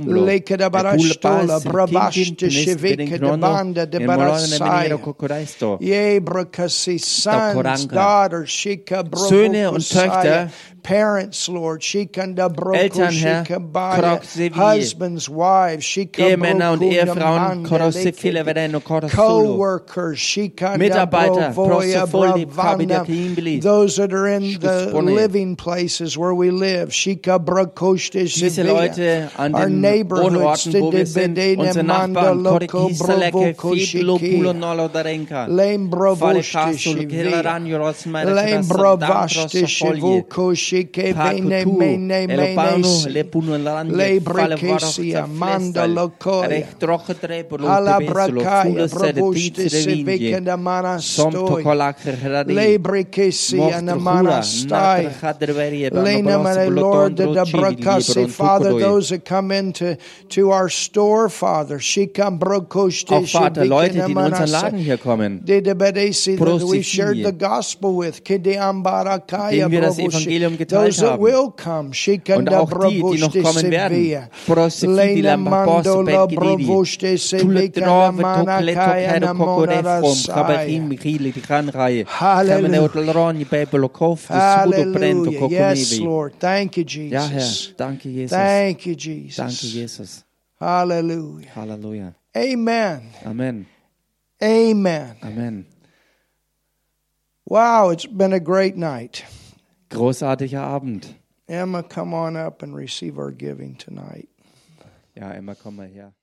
Lekada baraštola bravašti šivikada banda de barasaja. Jebra kasi sons, daughters, shika brovoja. Parents, Lord, shikanda brovoja. Husbands, wives, she Ehemänner und Ehefrauen, co-workers, Mitarbeiter, prosofoli, those that are in the living places where we live, Diese Leute an den Wohnorten, wo wir sind, unsere Nachbarn, Korikisa Leke, Fidlo, Pulo, Nolo, Darenka, Fale brovoshte Castle, shivia. Kiraranyo, Rosmere, Lem brovaste shivuko shike bene mene Elopano, Lepuno, Laranje, Le Fale manda lokoya. Recht troche Trepo, Alla Lotte Besolo, bracaya Fulle Sede, brovoste Pizze, se Vinje, Som stoi. Tokolaker, Heradi, Le brekesia na mana stai. Lena mane Lord the brakasi Father those that come into to our store Father shikam brokoste Auch Vater, Leute, die in unseren. Laden hier kommen, Denen wir das. Evangelium geteilt Those that haben. come. Und auch die, die noch kommen werden. Lena la mando Baposse la per brovoshte Tulle sevika na trove manakaya tokleto na kero kokore from monarasaya. kabahim khili di kan rai Hallelujah. kamene otloroni bebelo kof sudo prento Hallelujah. Yes, kokomivi Lord. Thank you, Ja Herr Jesus. danke Jesus Thank you, Jesus. danke Jesus Hallelujah. Halleluja Amen. Amen Amen. Amen Wow, it's been a great night. großartiger Abend Emma, come on up and receive our giving tonight. Ja Emma komm mal her